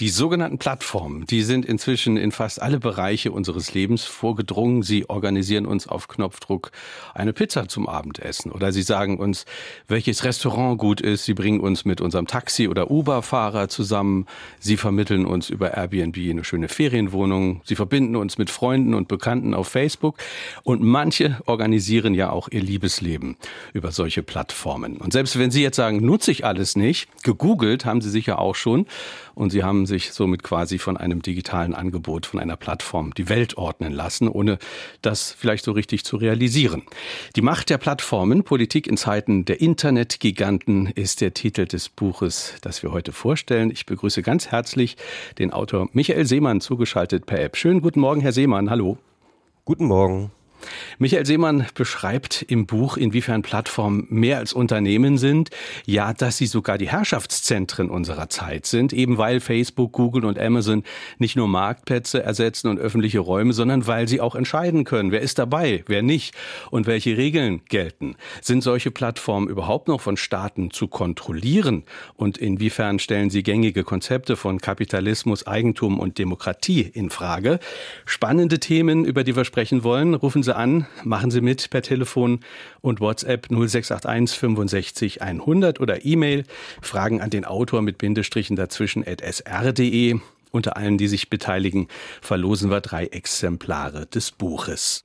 Die sogenannten Plattformen, die sind inzwischen in fast alle Bereiche unseres Lebens vorgedrungen. Sie organisieren uns auf Knopfdruck eine Pizza zum Abendessen oder sie sagen uns, welches Restaurant gut ist. Sie bringen uns mit unserem Taxi- oder Uber-Fahrer zusammen. Sie vermitteln uns über Airbnb eine schöne Ferienwohnung. Sie verbinden uns mit Freunden und Bekannten auf Facebook. Und manche organisieren ja auch ihr Liebesleben über solche Plattformen. Und selbst wenn Sie jetzt sagen, nutze ich alles nicht, gegoogelt haben Sie sicher auch schon. Und Sie haben sich somit quasi von einem digitalen Angebot, von einer Plattform die Welt ordnen lassen, ohne das vielleicht so richtig zu realisieren. Die Macht der Plattformen, Politik in Zeiten der Internetgiganten, ist der Titel des Buches, das wir heute vorstellen. Ich begrüße ganz herzlich den Autor Michael Seemann, zugeschaltet per App. Schönen guten Morgen, Herr Seemann. Hallo. Guten Morgen. Michael Seemann beschreibt im Buch, inwiefern Plattformen mehr als Unternehmen sind, ja, dass sie sogar die Herrschaftszentren unserer Zeit sind, eben weil Facebook, Google und Amazon nicht nur Marktplätze ersetzen und öffentliche Räume, sondern weil sie auch entscheiden können, wer ist dabei, wer nicht und welche Regeln gelten. Sind solche Plattformen überhaupt noch von Staaten zu kontrollieren und inwiefern stellen sie gängige Konzepte von Kapitalismus, Eigentum und Demokratie in Frage? Spannende Themen, über die wir sprechen wollen, rufen Sie an, machen Sie mit per Telefon und WhatsApp 0681 65 100 oder E-Mail Fragen an den Autor mit Bindestrichen dazwischen at sr.de. Unter allen, die sich beteiligen, verlosen wir drei Exemplare des Buches.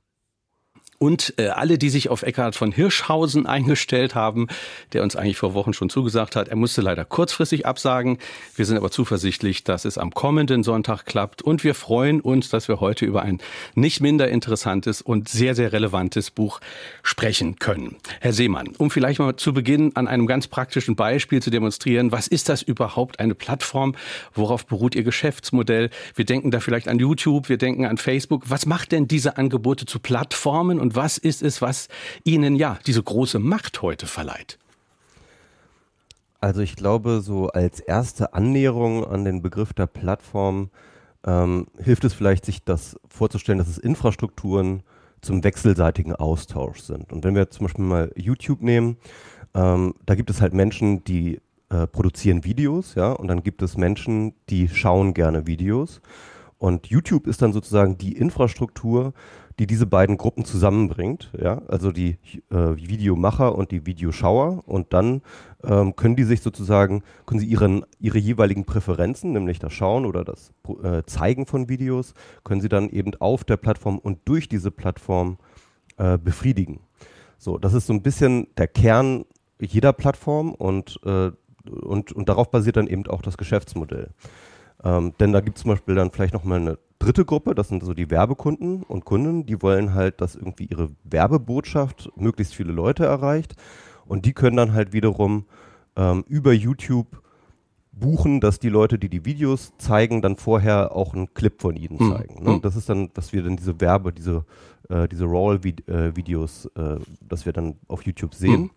Und äh, alle, die sich auf Eckhard von Hirschhausen eingestellt haben, der uns eigentlich vor Wochen schon zugesagt hat, er musste leider kurzfristig absagen. Wir sind aber zuversichtlich, dass es am kommenden Sonntag klappt. Und wir freuen uns, dass wir heute über ein nicht minder interessantes und sehr, sehr relevantes Buch sprechen können. Herr Seemann, um vielleicht mal zu Beginn an einem ganz praktischen Beispiel zu demonstrieren, was ist das überhaupt eine Plattform? Worauf beruht Ihr Geschäftsmodell? Wir denken da vielleicht an YouTube, wir denken an Facebook. Was macht denn diese Angebote zu Plattformen und und was ist es, was ihnen ja diese große Macht heute verleiht? Also ich glaube, so als erste Annäherung an den Begriff der Plattform ähm, hilft es vielleicht, sich das vorzustellen, dass es Infrastrukturen zum wechselseitigen Austausch sind. Und wenn wir zum Beispiel mal YouTube nehmen, ähm, da gibt es halt Menschen, die äh, produzieren Videos, ja, und dann gibt es Menschen, die schauen gerne Videos. Und YouTube ist dann sozusagen die Infrastruktur, die diese beiden Gruppen zusammenbringt, ja, also die äh, Videomacher und die Videoschauer und dann ähm, können die sich sozusagen, können sie ihren, ihre jeweiligen Präferenzen, nämlich das Schauen oder das äh, Zeigen von Videos, können sie dann eben auf der Plattform und durch diese Plattform äh, befriedigen. So, das ist so ein bisschen der Kern jeder Plattform und, äh, und, und darauf basiert dann eben auch das Geschäftsmodell. Ähm, denn da gibt es zum Beispiel dann vielleicht nochmal eine dritte Gruppe, das sind so die Werbekunden und Kunden, die wollen halt, dass irgendwie ihre Werbebotschaft möglichst viele Leute erreicht. Und die können dann halt wiederum ähm, über YouTube buchen, dass die Leute, die die Videos zeigen, dann vorher auch einen Clip von ihnen hm. zeigen. Ne? Mhm. Das ist dann, dass wir dann diese Werbe, diese, äh, diese Raw-Videos, äh, dass wir dann auf YouTube sehen. Mhm.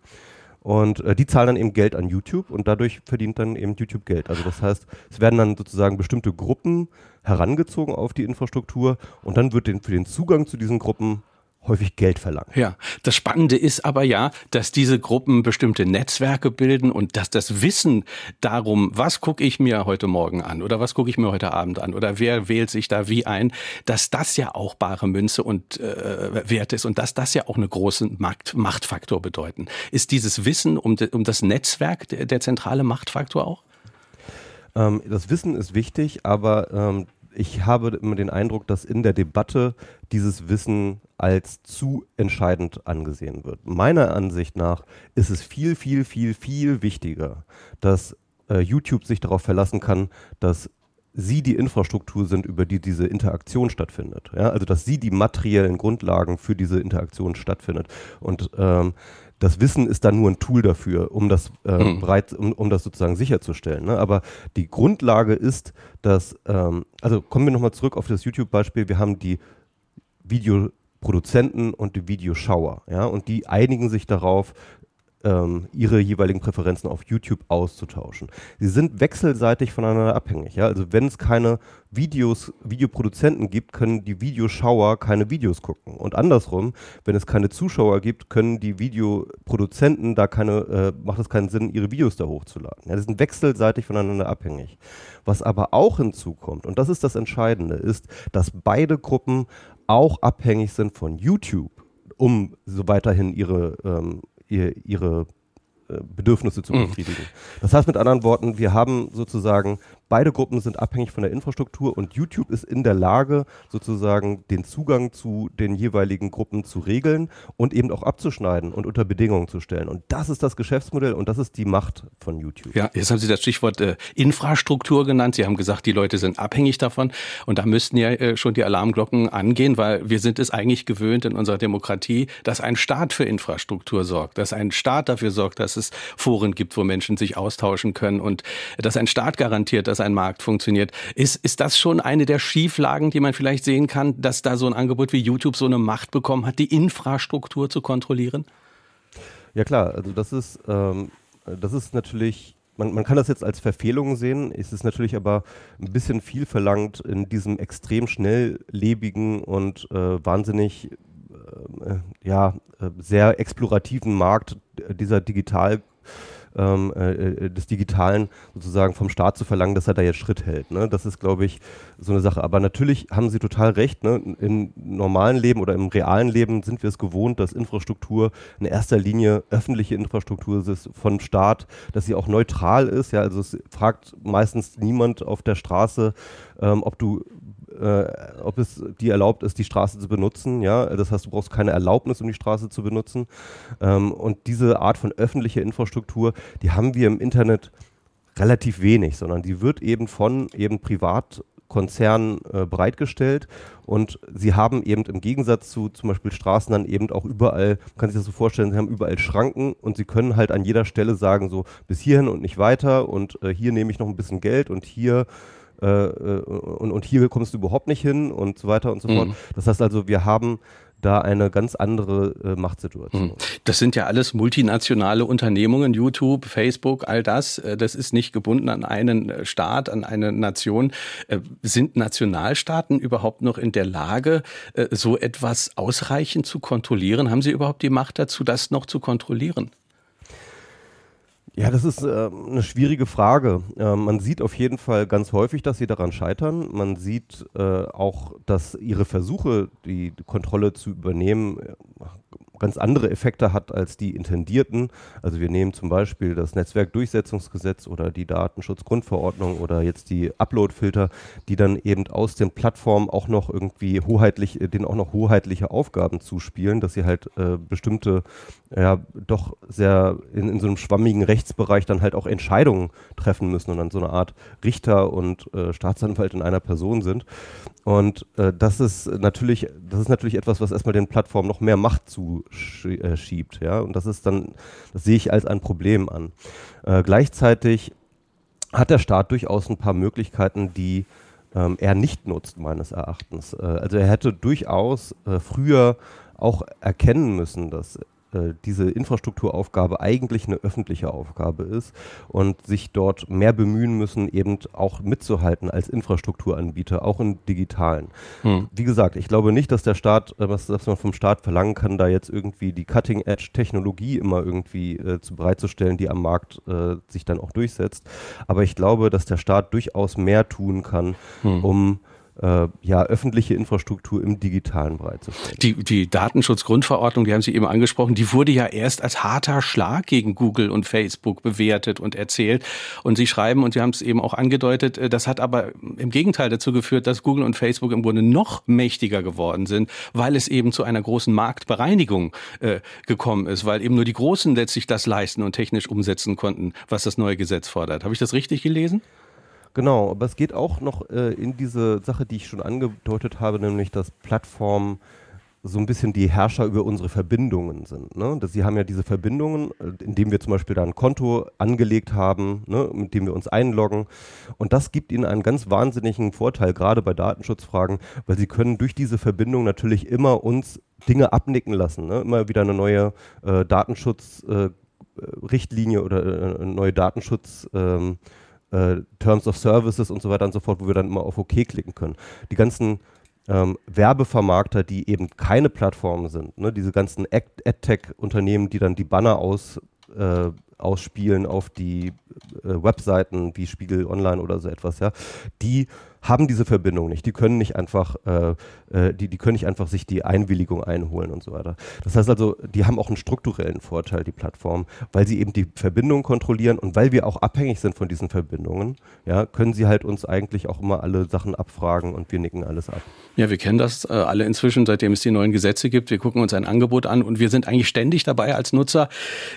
Und äh, die zahlen dann eben Geld an YouTube und dadurch verdient dann eben YouTube Geld. Also das heißt, es werden dann sozusagen bestimmte Gruppen herangezogen auf die Infrastruktur und dann wird den, für den Zugang zu diesen Gruppen häufig Geld verlangen. Ja, das Spannende ist aber ja, dass diese Gruppen bestimmte Netzwerke bilden und dass das Wissen darum, was gucke ich mir heute Morgen an oder was gucke ich mir heute Abend an oder wer wählt sich da wie ein, dass das ja auch bare Münze und äh, wert ist und dass das ja auch einen großen Markt, Machtfaktor bedeuten. Ist dieses Wissen um, de, um das Netzwerk der, der zentrale Machtfaktor auch? Ähm, das Wissen ist wichtig, aber ähm, ich habe immer den Eindruck, dass in der Debatte dieses Wissen als zu entscheidend angesehen wird. Meiner Ansicht nach ist es viel, viel, viel, viel wichtiger, dass äh, YouTube sich darauf verlassen kann, dass sie die Infrastruktur sind, über die diese Interaktion stattfindet. Ja? Also dass sie die materiellen Grundlagen für diese Interaktion stattfindet. Und ähm, das Wissen ist dann nur ein Tool dafür, um das äh, mhm. bereit, um, um das sozusagen sicherzustellen. Ne? Aber die Grundlage ist, dass, ähm, also kommen wir nochmal zurück auf das YouTube-Beispiel, wir haben die Videoproduzenten und die Videoschauer, ja, und die einigen sich darauf, ähm, ihre jeweiligen Präferenzen auf YouTube auszutauschen. Sie sind wechselseitig voneinander abhängig. Ja? Also wenn es keine Videos, Videoproduzenten gibt, können die Videoschauer keine Videos gucken. Und andersrum, wenn es keine Zuschauer gibt, können die Videoproduzenten da keine, äh, macht es keinen Sinn, ihre Videos da hochzuladen. Ja, die sind wechselseitig voneinander abhängig. Was aber auch hinzukommt, und das ist das Entscheidende, ist, dass beide Gruppen auch abhängig sind von YouTube, um so weiterhin ihre, ähm, ihre äh, Bedürfnisse zu mhm. befriedigen. Mhm. Das heißt mit anderen Worten, wir haben sozusagen Beide Gruppen sind abhängig von der Infrastruktur und YouTube ist in der Lage, sozusagen den Zugang zu den jeweiligen Gruppen zu regeln und eben auch abzuschneiden und unter Bedingungen zu stellen. Und das ist das Geschäftsmodell und das ist die Macht von YouTube. Ja, jetzt haben Sie das Stichwort äh, Infrastruktur genannt. Sie haben gesagt, die Leute sind abhängig davon. Und da müssten ja äh, schon die Alarmglocken angehen, weil wir sind es eigentlich gewöhnt in unserer Demokratie, dass ein Staat für Infrastruktur sorgt, dass ein Staat dafür sorgt, dass es Foren gibt, wo Menschen sich austauschen können und dass ein Staat garantiert, dass ein Markt funktioniert. Ist, ist das schon eine der Schieflagen, die man vielleicht sehen kann, dass da so ein Angebot wie YouTube so eine Macht bekommen hat, die Infrastruktur zu kontrollieren? Ja klar, also das ist, ähm, das ist natürlich man, man, kann das jetzt als Verfehlung sehen, es ist natürlich aber ein bisschen viel verlangt in diesem extrem schnelllebigen und äh, wahnsinnig äh, ja, äh, sehr explorativen Markt dieser Digital- ähm, äh, äh, des Digitalen sozusagen vom Staat zu verlangen, dass er da jetzt Schritt hält. Ne? Das ist, glaube ich, so eine Sache. Aber natürlich haben Sie total recht. Ne? Im normalen Leben oder im realen Leben sind wir es gewohnt, dass Infrastruktur in erster Linie öffentliche Infrastruktur ist von Staat, dass sie auch neutral ist. Ja? Also es fragt meistens niemand auf der Straße, ähm, ob du äh, ob es dir erlaubt ist, die Straße zu benutzen. Ja, das heißt, du brauchst keine Erlaubnis, um die Straße zu benutzen. Ähm, und diese Art von öffentlicher Infrastruktur, die haben wir im Internet relativ wenig, sondern die wird eben von eben Privatkonzernen äh, bereitgestellt und sie haben eben im Gegensatz zu zum Beispiel Straßen dann eben auch überall, man kann sich das so vorstellen, sie haben überall Schranken und sie können halt an jeder Stelle sagen, so bis hierhin und nicht weiter und äh, hier nehme ich noch ein bisschen Geld und hier äh, äh, und, und hier kommst du überhaupt nicht hin und so weiter und so mhm. fort. Das heißt also, wir haben da eine ganz andere äh, Machtsituation. Mhm. Das sind ja alles multinationale Unternehmungen, YouTube, Facebook, all das. Äh, das ist nicht gebunden an einen äh, Staat, an eine Nation. Sind Nationalstaaten überhaupt noch in der Lage, so etwas ausreichend zu kontrollieren? Haben sie überhaupt die Macht dazu, das noch zu kontrollieren? Ja, das ist äh, eine schwierige Frage. Äh, man sieht auf jeden Fall ganz häufig, dass sie daran scheitern. Man sieht äh, auch, dass ihre Versuche, die Kontrolle zu übernehmen, ganz andere Effekte hat als die intendierten. Also wir nehmen zum Beispiel das Netzwerkdurchsetzungsgesetz oder die Datenschutzgrundverordnung oder jetzt die Uploadfilter, die dann eben aus den Plattformen auch noch irgendwie hoheitlich, äh, denen auch noch hoheitliche Aufgaben zuspielen, dass sie halt äh, bestimmte, ja, doch sehr in, in so einem schwammigen Rechtsbereich dann halt auch Entscheidungen treffen müssen und dann so eine Art Richter und äh, Staatsanwalt in einer Person sind. Und äh, das ist natürlich, das ist natürlich etwas, was erstmal den Plattformen noch mehr Macht zuschiebt, äh, ja. Und das ist dann, das sehe ich als ein Problem an. Äh, gleichzeitig hat der Staat durchaus ein paar Möglichkeiten, die ähm, er nicht nutzt, meines Erachtens. Äh, also er hätte durchaus äh, früher auch erkennen müssen, dass äh, diese Infrastrukturaufgabe eigentlich eine öffentliche Aufgabe ist und sich dort mehr bemühen müssen, eben auch mitzuhalten als Infrastrukturanbieter, auch im digitalen. Hm. Wie gesagt, ich glaube nicht, dass der Staat, äh, was, was man vom Staat verlangen kann, da jetzt irgendwie die Cutting-Edge-Technologie immer irgendwie äh, zu bereitzustellen, die am Markt äh, sich dann auch durchsetzt. Aber ich glaube, dass der Staat durchaus mehr tun kann, hm. um äh, ja, öffentliche Infrastruktur im digitalen bereitzustellen. Die, die Datenschutzgrundverordnung, die haben Sie eben angesprochen, die wurde ja erst als harter Schlag gegen Google und Facebook bewertet und erzählt. Und Sie schreiben, und Sie haben es eben auch angedeutet, äh, das hat aber im Gegenteil dazu geführt, dass Google und Facebook im Grunde noch mächtiger geworden sind, weil es eben zu einer großen Marktbereinigung äh, gekommen ist, weil eben nur die Großen letztlich das leisten und technisch umsetzen konnten, was das neue Gesetz fordert. Habe ich das richtig gelesen? Genau, aber es geht auch noch äh, in diese Sache, die ich schon angedeutet habe, nämlich dass Plattformen so ein bisschen die Herrscher über unsere Verbindungen sind. Ne? Dass sie haben ja diese Verbindungen, äh, indem wir zum Beispiel da ein Konto angelegt haben, ne? mit dem wir uns einloggen. Und das gibt ihnen einen ganz wahnsinnigen Vorteil, gerade bei Datenschutzfragen, weil sie können durch diese Verbindung natürlich immer uns Dinge abnicken lassen. Ne? Immer wieder eine neue äh, Datenschutz- äh, oder äh, neue Datenschutz ähm, äh, Terms of Services und so weiter und so fort, wo wir dann immer auf OK klicken können. Die ganzen ähm, Werbevermarkter, die eben keine Plattformen sind, ne? diese ganzen AdTech-Unternehmen, die dann die Banner aus, äh, ausspielen auf die äh, Webseiten wie Spiegel Online oder so etwas, ja, die haben diese Verbindung nicht. Die können nicht einfach, äh, äh, die, die können nicht einfach sich die Einwilligung einholen und so weiter. Das heißt also, die haben auch einen strukturellen Vorteil, die Plattform, weil sie eben die Verbindung kontrollieren und weil wir auch abhängig sind von diesen Verbindungen, ja, können sie halt uns eigentlich auch immer alle Sachen abfragen und wir nicken alles ab. Ja, wir kennen das äh, alle inzwischen, seitdem es die neuen Gesetze gibt. Wir gucken uns ein Angebot an und wir sind eigentlich ständig dabei als Nutzer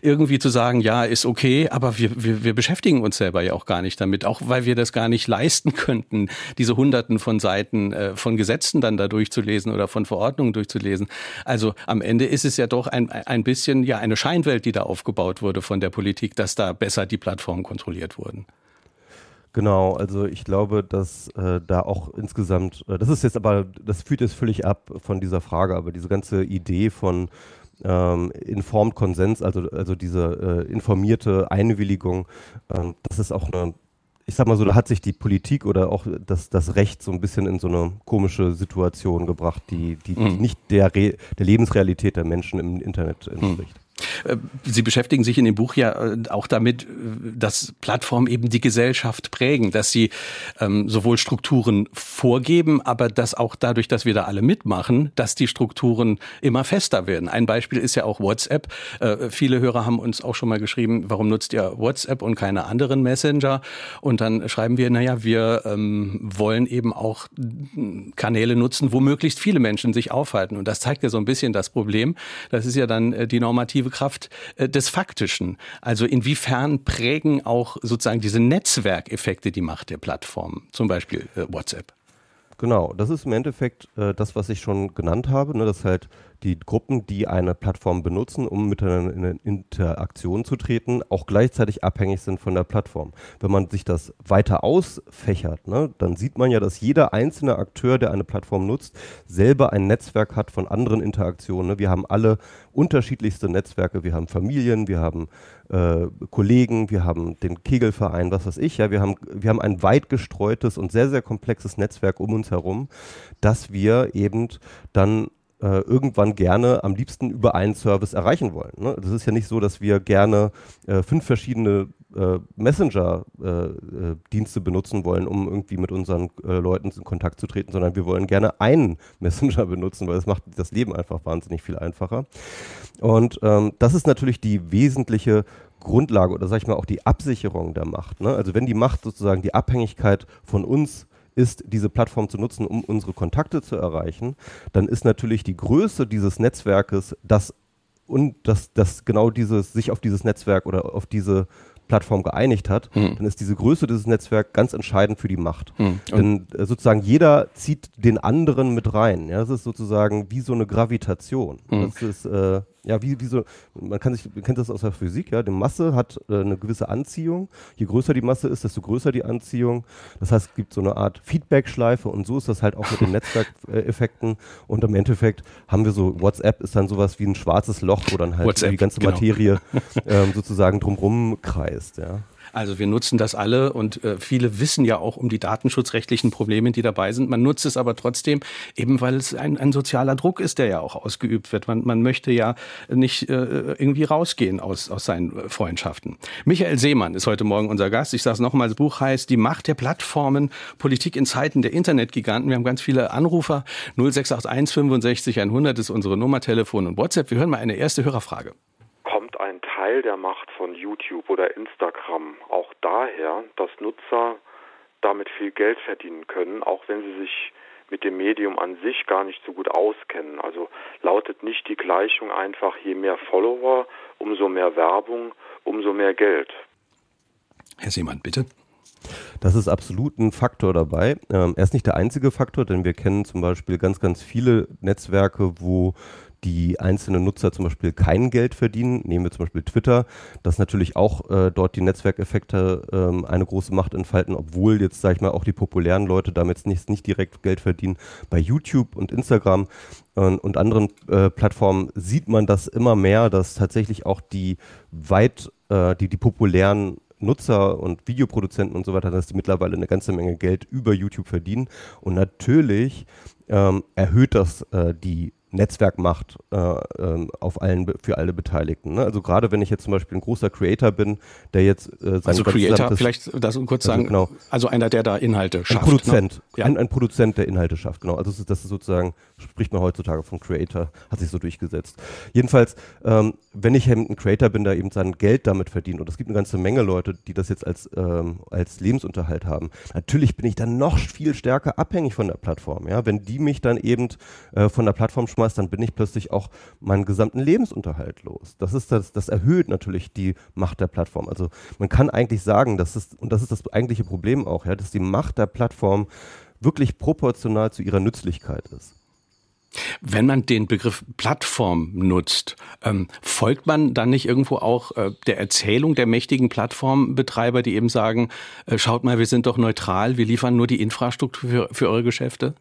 irgendwie zu sagen, ja, ist okay, aber wir, wir, wir beschäftigen uns selber ja auch gar nicht damit, auch weil wir das gar nicht leisten könnten, diese Hunderten von Seiten äh, von Gesetzen dann da durchzulesen oder von Verordnungen durchzulesen. Also am Ende ist es ja doch ein, ein bisschen ja eine Scheinwelt, die da aufgebaut wurde von der Politik, dass da besser die Plattformen kontrolliert wurden. Genau, also ich glaube, dass äh, da auch insgesamt, äh, das ist jetzt aber, das führt jetzt völlig ab von dieser Frage, aber diese ganze Idee von ähm, Informed Konsens, also, also diese äh, informierte Einwilligung, ähm, das ist auch eine ich sag mal so, da hat sich die Politik oder auch das, das Recht so ein bisschen in so eine komische Situation gebracht, die, die, mhm. die nicht der, Re der Lebensrealität der Menschen im Internet entspricht. Mhm. Äh, Sie beschäftigen sich in dem Buch ja äh, auch damit, äh, dass Plattformen eben die Gesellschaft prägen, dass sie ähm, sowohl Strukturen vorgeben, aber dass auch dadurch, dass wir da alle mitmachen, dass die Strukturen immer fester werden. Ein Beispiel ist ja auch WhatsApp. Äh, viele Hörer haben uns auch schon mal geschrieben, warum nutzt ihr WhatsApp und keine anderen Messenger? Und dann schreiben wir, naja, wir ähm, wollen eben auch Kanäle nutzen, wo möglichst viele Menschen sich aufhalten. Und das zeigt ja so ein bisschen das Problem. Das ist ja dann die normative normative Kraft äh, des Faktischen. Also inwiefern prägen auch sozusagen diese Netzwerkeffekte die Macht der Plattform, zum Beispiel äh, WhatsApp? Genau, das ist im Endeffekt äh, das, was ich schon genannt habe, ne, dass halt die Gruppen, die eine Plattform benutzen, um miteinander in Interaktion zu treten, auch gleichzeitig abhängig sind von der Plattform. Wenn man sich das weiter ausfächert, ne, dann sieht man ja, dass jeder einzelne Akteur, der eine Plattform nutzt, selber ein Netzwerk hat von anderen Interaktionen. Ne. Wir haben alle unterschiedlichste Netzwerke. Wir haben Familien, wir haben äh, Kollegen, wir haben den Kegelverein, was weiß ich. Ja, wir haben, wir haben ein weit gestreutes und sehr, sehr komplexes Netzwerk um uns herum, dass wir eben dann äh, irgendwann gerne am liebsten über einen Service erreichen wollen. Ne? Das ist ja nicht so, dass wir gerne äh, fünf verschiedene äh, Messenger-Dienste äh, benutzen wollen, um irgendwie mit unseren äh, Leuten in Kontakt zu treten, sondern wir wollen gerne einen Messenger benutzen, weil das macht das Leben einfach wahnsinnig viel einfacher. Und ähm, das ist natürlich die wesentliche Grundlage oder sag ich mal auch die Absicherung der Macht. Ne? Also wenn die Macht sozusagen die Abhängigkeit von uns ist, diese Plattform zu nutzen, um unsere Kontakte zu erreichen, dann ist natürlich die Größe dieses Netzwerkes das und dass das genau dieses sich auf dieses Netzwerk oder auf diese Plattform geeinigt hat, hm. dann ist diese Größe dieses Netzwerks ganz entscheidend für die Macht. Hm. Denn äh, sozusagen jeder zieht den anderen mit rein. Ja, das ist sozusagen wie so eine Gravitation. Hm. Das ist äh, ja, wie, wie so, man kann sich, man kennt das aus der Physik, ja, die Masse hat äh, eine gewisse Anziehung. Je größer die Masse ist, desto größer die Anziehung. Das heißt, es gibt so eine Art Feedback-Schleife und so ist das halt auch mit den Netzwerkeffekten. und im Endeffekt haben wir so, WhatsApp ist dann sowas wie ein schwarzes Loch, wo dann halt WhatsApp, die ganze genau. Materie ähm, sozusagen drumrum kreist, ja. Also wir nutzen das alle und äh, viele wissen ja auch um die datenschutzrechtlichen Probleme, die dabei sind. Man nutzt es aber trotzdem, eben weil es ein, ein sozialer Druck ist, der ja auch ausgeübt wird. Man, man möchte ja nicht äh, irgendwie rausgehen aus, aus seinen Freundschaften. Michael Seemann ist heute Morgen unser Gast. Ich sage es nochmal, das Buch heißt Die Macht der Plattformen, Politik in Zeiten der Internetgiganten. Wir haben ganz viele Anrufer. 0681 65 100 ist unsere Nummer, Telefon und WhatsApp. Wir hören mal eine erste Hörerfrage. Teil der Macht von YouTube oder Instagram auch daher, dass Nutzer damit viel Geld verdienen können, auch wenn sie sich mit dem Medium an sich gar nicht so gut auskennen. Also lautet nicht die Gleichung einfach, je mehr Follower, umso mehr Werbung, umso mehr Geld. Herr Seemann, bitte. Das ist absolut ein Faktor dabei. Ähm, er ist nicht der einzige Faktor, denn wir kennen zum Beispiel ganz, ganz viele Netzwerke, wo die einzelne Nutzer zum Beispiel kein Geld verdienen. Nehmen wir zum Beispiel Twitter, dass natürlich auch äh, dort die Netzwerkeffekte ähm, eine große Macht entfalten, obwohl jetzt, sage ich mal, auch die populären Leute damit nicht, nicht direkt Geld verdienen. Bei YouTube und Instagram und, und anderen äh, Plattformen sieht man das immer mehr, dass tatsächlich auch die weit, äh, die, die populären Nutzer und Videoproduzenten und so weiter, dass die mittlerweile eine ganze Menge Geld über YouTube verdienen. Und natürlich ähm, erhöht das äh, die Netzwerkmacht äh, ähm, auf allen für alle Beteiligten. Ne? Also gerade wenn ich jetzt zum Beispiel ein großer Creator bin, der jetzt äh, Also Creator, vielleicht das kurz also sagen, genau, also einer, der da Inhalte schafft. Ein Produzent, ne? ja. ein, ein, Produzent, der Inhalte schafft, genau. Also das ist, das ist, sozusagen, spricht man heutzutage von Creator, hat sich so durchgesetzt. Jedenfalls, ähm, wenn ich ein Creator bin, der eben sein Geld damit verdient, und es gibt eine ganze Menge Leute, die das jetzt als, ähm, als Lebensunterhalt haben, natürlich bin ich dann noch viel stärker abhängig von der Plattform. Ja? Wenn die mich dann eben äh, von der Plattform schmeißt, dann bin ich plötzlich auch meinen gesamten Lebensunterhalt los. Das ist das, das erhöht natürlich die Macht der Plattform. Also man kann eigentlich sagen, dass es, und das ist das eigentliche Problem auch, ja, dass die Macht der Plattform wirklich proportional zu ihrer Nützlichkeit ist. Wenn man den Begriff Plattform nutzt, ähm, folgt man dann nicht irgendwo auch äh, der Erzählung der mächtigen Plattformbetreiber, die eben sagen, äh, schaut mal, wir sind doch neutral, wir liefern nur die Infrastruktur für, für eure Geschäfte?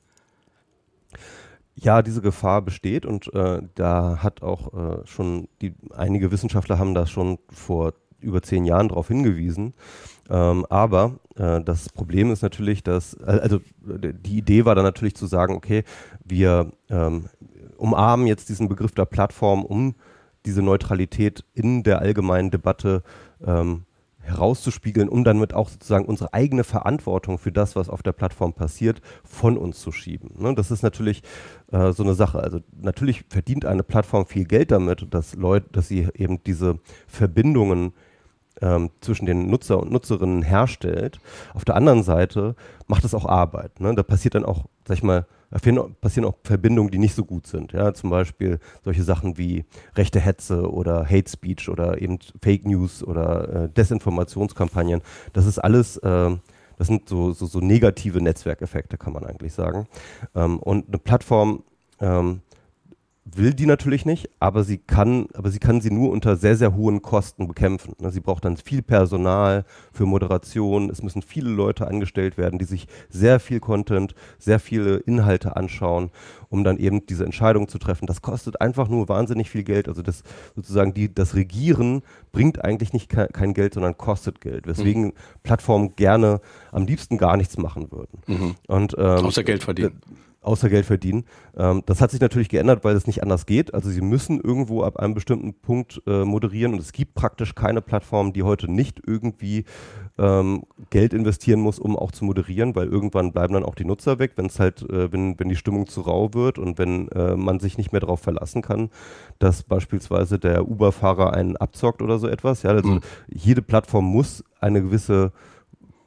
Ja, diese Gefahr besteht und äh, da hat auch äh, schon die einige Wissenschaftler haben da schon vor über zehn Jahren darauf hingewiesen. Ähm, aber äh, das Problem ist natürlich, dass äh, also die Idee war dann natürlich zu sagen, okay, wir ähm, umarmen jetzt diesen Begriff der Plattform, um diese Neutralität in der allgemeinen Debatte ähm, herauszuspiegeln, um damit auch sozusagen unsere eigene Verantwortung für das, was auf der Plattform passiert, von uns zu schieben. Ne? Das ist natürlich äh, so eine Sache. Also natürlich verdient eine Plattform viel Geld damit, dass Leute, dass sie eben diese Verbindungen ähm, zwischen den Nutzer und Nutzerinnen herstellt. Auf der anderen Seite macht es auch Arbeit. Ne? Da passiert dann auch, sag ich mal, passieren auch Verbindungen, die nicht so gut sind. Ja, zum Beispiel solche Sachen wie rechte Hetze oder Hate Speech oder eben Fake News oder äh, Desinformationskampagnen. Das ist alles, äh, das sind so, so, so, negative Netzwerkeffekte, kann man eigentlich sagen. Ähm, und eine Plattform ähm, will die natürlich nicht, aber sie kann, aber sie kann sie nur unter sehr, sehr hohen Kosten bekämpfen. Ne, sie braucht dann viel Personal für Moderation. Es müssen viele Leute angestellt werden, die sich sehr viel Content, sehr viele Inhalte anschauen, um dann eben diese Entscheidung zu treffen. Das kostet einfach nur wahnsinnig viel Geld. Also das sozusagen die, das Regieren bringt eigentlich nicht ke kein Geld, sondern kostet Geld. Weswegen mhm. Plattformen gerne am liebsten gar nichts machen würden. Mhm. Und, ähm, Außer Geld verdienen außer Geld verdienen. Ähm, das hat sich natürlich geändert, weil es nicht anders geht. Also sie müssen irgendwo ab einem bestimmten Punkt äh, moderieren und es gibt praktisch keine Plattform, die heute nicht irgendwie ähm, Geld investieren muss, um auch zu moderieren, weil irgendwann bleiben dann auch die Nutzer weg, wenn es halt, äh, wenn, wenn die Stimmung zu rau wird und wenn äh, man sich nicht mehr darauf verlassen kann, dass beispielsweise der Uber-Fahrer einen abzockt oder so etwas. Ja, also mhm. jede Plattform muss eine gewisse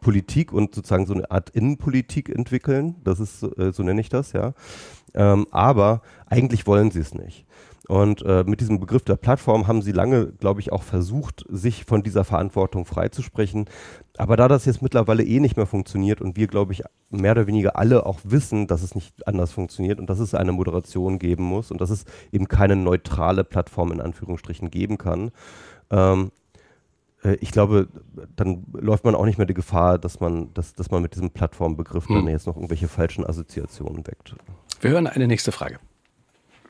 Politik und sozusagen so eine Art Innenpolitik entwickeln. Das ist, äh, so nenne ich das, ja. Ähm, aber eigentlich wollen sie es nicht. Und äh, mit diesem Begriff der Plattform haben sie lange, glaube ich, auch versucht, sich von dieser Verantwortung freizusprechen. Aber da das jetzt mittlerweile eh nicht mehr funktioniert und wir, glaube ich, mehr oder weniger alle auch wissen, dass es nicht anders funktioniert und dass es eine Moderation geben muss und dass es eben keine neutrale Plattform in Anführungsstrichen geben kann, ähm, äh, ich glaube, dann läuft man auch nicht mehr die Gefahr, dass man, dass, dass man mit diesem Plattformbegriff hm. dann jetzt noch irgendwelche falschen Assoziationen weckt. Wir hören eine nächste Frage.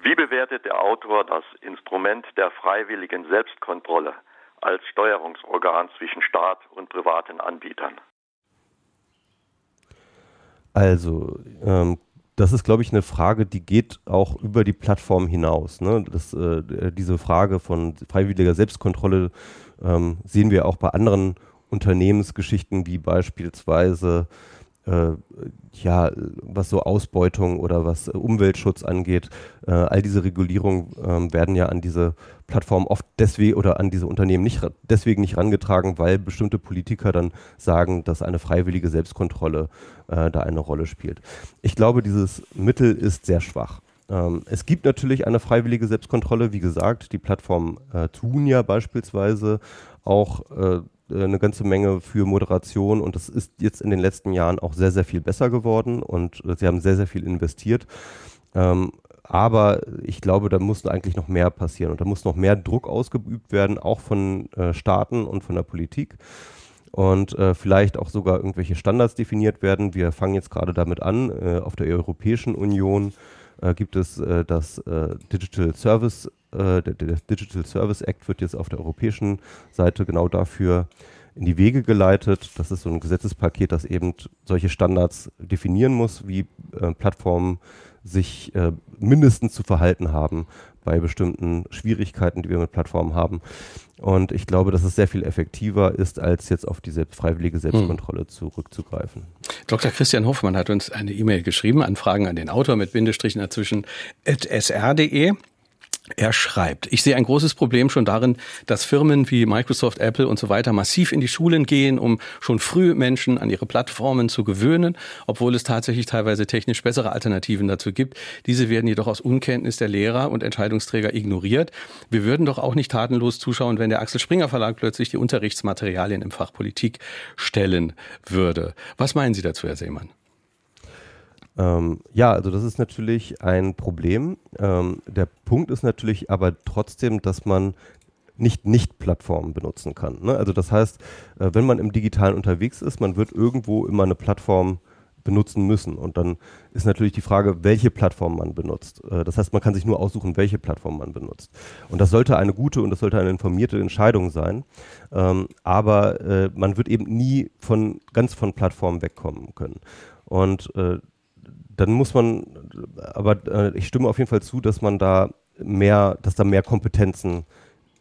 Wie bewertet der Autor das Instrument der freiwilligen Selbstkontrolle als Steuerungsorgan zwischen Staat und privaten Anbietern? Also, ähm, das ist, glaube ich, eine Frage, die geht auch über die Plattform hinaus. Ne? Das, äh, diese Frage von freiwilliger Selbstkontrolle ähm, sehen wir auch bei anderen Unternehmensgeschichten wie beispielsweise äh, ja, was so Ausbeutung oder was Umweltschutz angeht. Äh, all diese Regulierungen äh, werden ja an diese Plattform oft deswegen oder an diese Unternehmen nicht deswegen nicht rangetragen, weil bestimmte Politiker dann sagen, dass eine freiwillige Selbstkontrolle äh, da eine Rolle spielt. Ich glaube, dieses Mittel ist sehr schwach. Ähm, es gibt natürlich eine freiwillige Selbstkontrolle. Wie gesagt, die Plattformen äh, tun ja beispielsweise auch äh, eine ganze Menge für Moderation und das ist jetzt in den letzten Jahren auch sehr, sehr viel besser geworden und äh, sie haben sehr, sehr viel investiert. Ähm, aber ich glaube, da muss eigentlich noch mehr passieren und da muss noch mehr Druck ausgeübt werden, auch von äh, Staaten und von der Politik und äh, vielleicht auch sogar irgendwelche Standards definiert werden. Wir fangen jetzt gerade damit an. Äh, auf der Europäischen Union äh, gibt es äh, das äh, Digital Service, der, der, Digital Service Act wird jetzt auf der europäischen Seite genau dafür in die Wege geleitet. Das ist so ein Gesetzespaket, das eben solche Standards definieren muss, wie Plattformen sich mindestens zu verhalten haben bei bestimmten Schwierigkeiten, die wir mit Plattformen haben. Und ich glaube, dass es sehr viel effektiver ist, als jetzt auf diese freiwillige Selbstkontrolle hm. zurückzugreifen. Dr. Christian Hoffmann hat uns eine E-Mail geschrieben an Fragen an den Autor mit Bindestrichen dazwischen sr.de. Er schreibt, ich sehe ein großes Problem schon darin, dass Firmen wie Microsoft, Apple und so weiter massiv in die Schulen gehen, um schon früh Menschen an ihre Plattformen zu gewöhnen, obwohl es tatsächlich teilweise technisch bessere Alternativen dazu gibt. Diese werden jedoch aus Unkenntnis der Lehrer und Entscheidungsträger ignoriert. Wir würden doch auch nicht tatenlos zuschauen, wenn der Axel Springer Verlag plötzlich die Unterrichtsmaterialien im Fach Politik stellen würde. Was meinen Sie dazu, Herr Seemann? Ähm, ja, also das ist natürlich ein Problem. Ähm, der Punkt ist natürlich aber trotzdem, dass man nicht Nicht-Plattformen benutzen kann. Ne? Also das heißt, äh, wenn man im Digitalen unterwegs ist, man wird irgendwo immer eine Plattform benutzen müssen. Und dann ist natürlich die Frage, welche Plattform man benutzt. Äh, das heißt, man kann sich nur aussuchen, welche Plattform man benutzt. Und das sollte eine gute und das sollte eine informierte Entscheidung sein. Ähm, aber äh, man wird eben nie von, ganz von Plattformen wegkommen können. Und äh, dann muss man, aber äh, ich stimme auf jeden Fall zu, dass man da mehr, dass da mehr Kompetenzen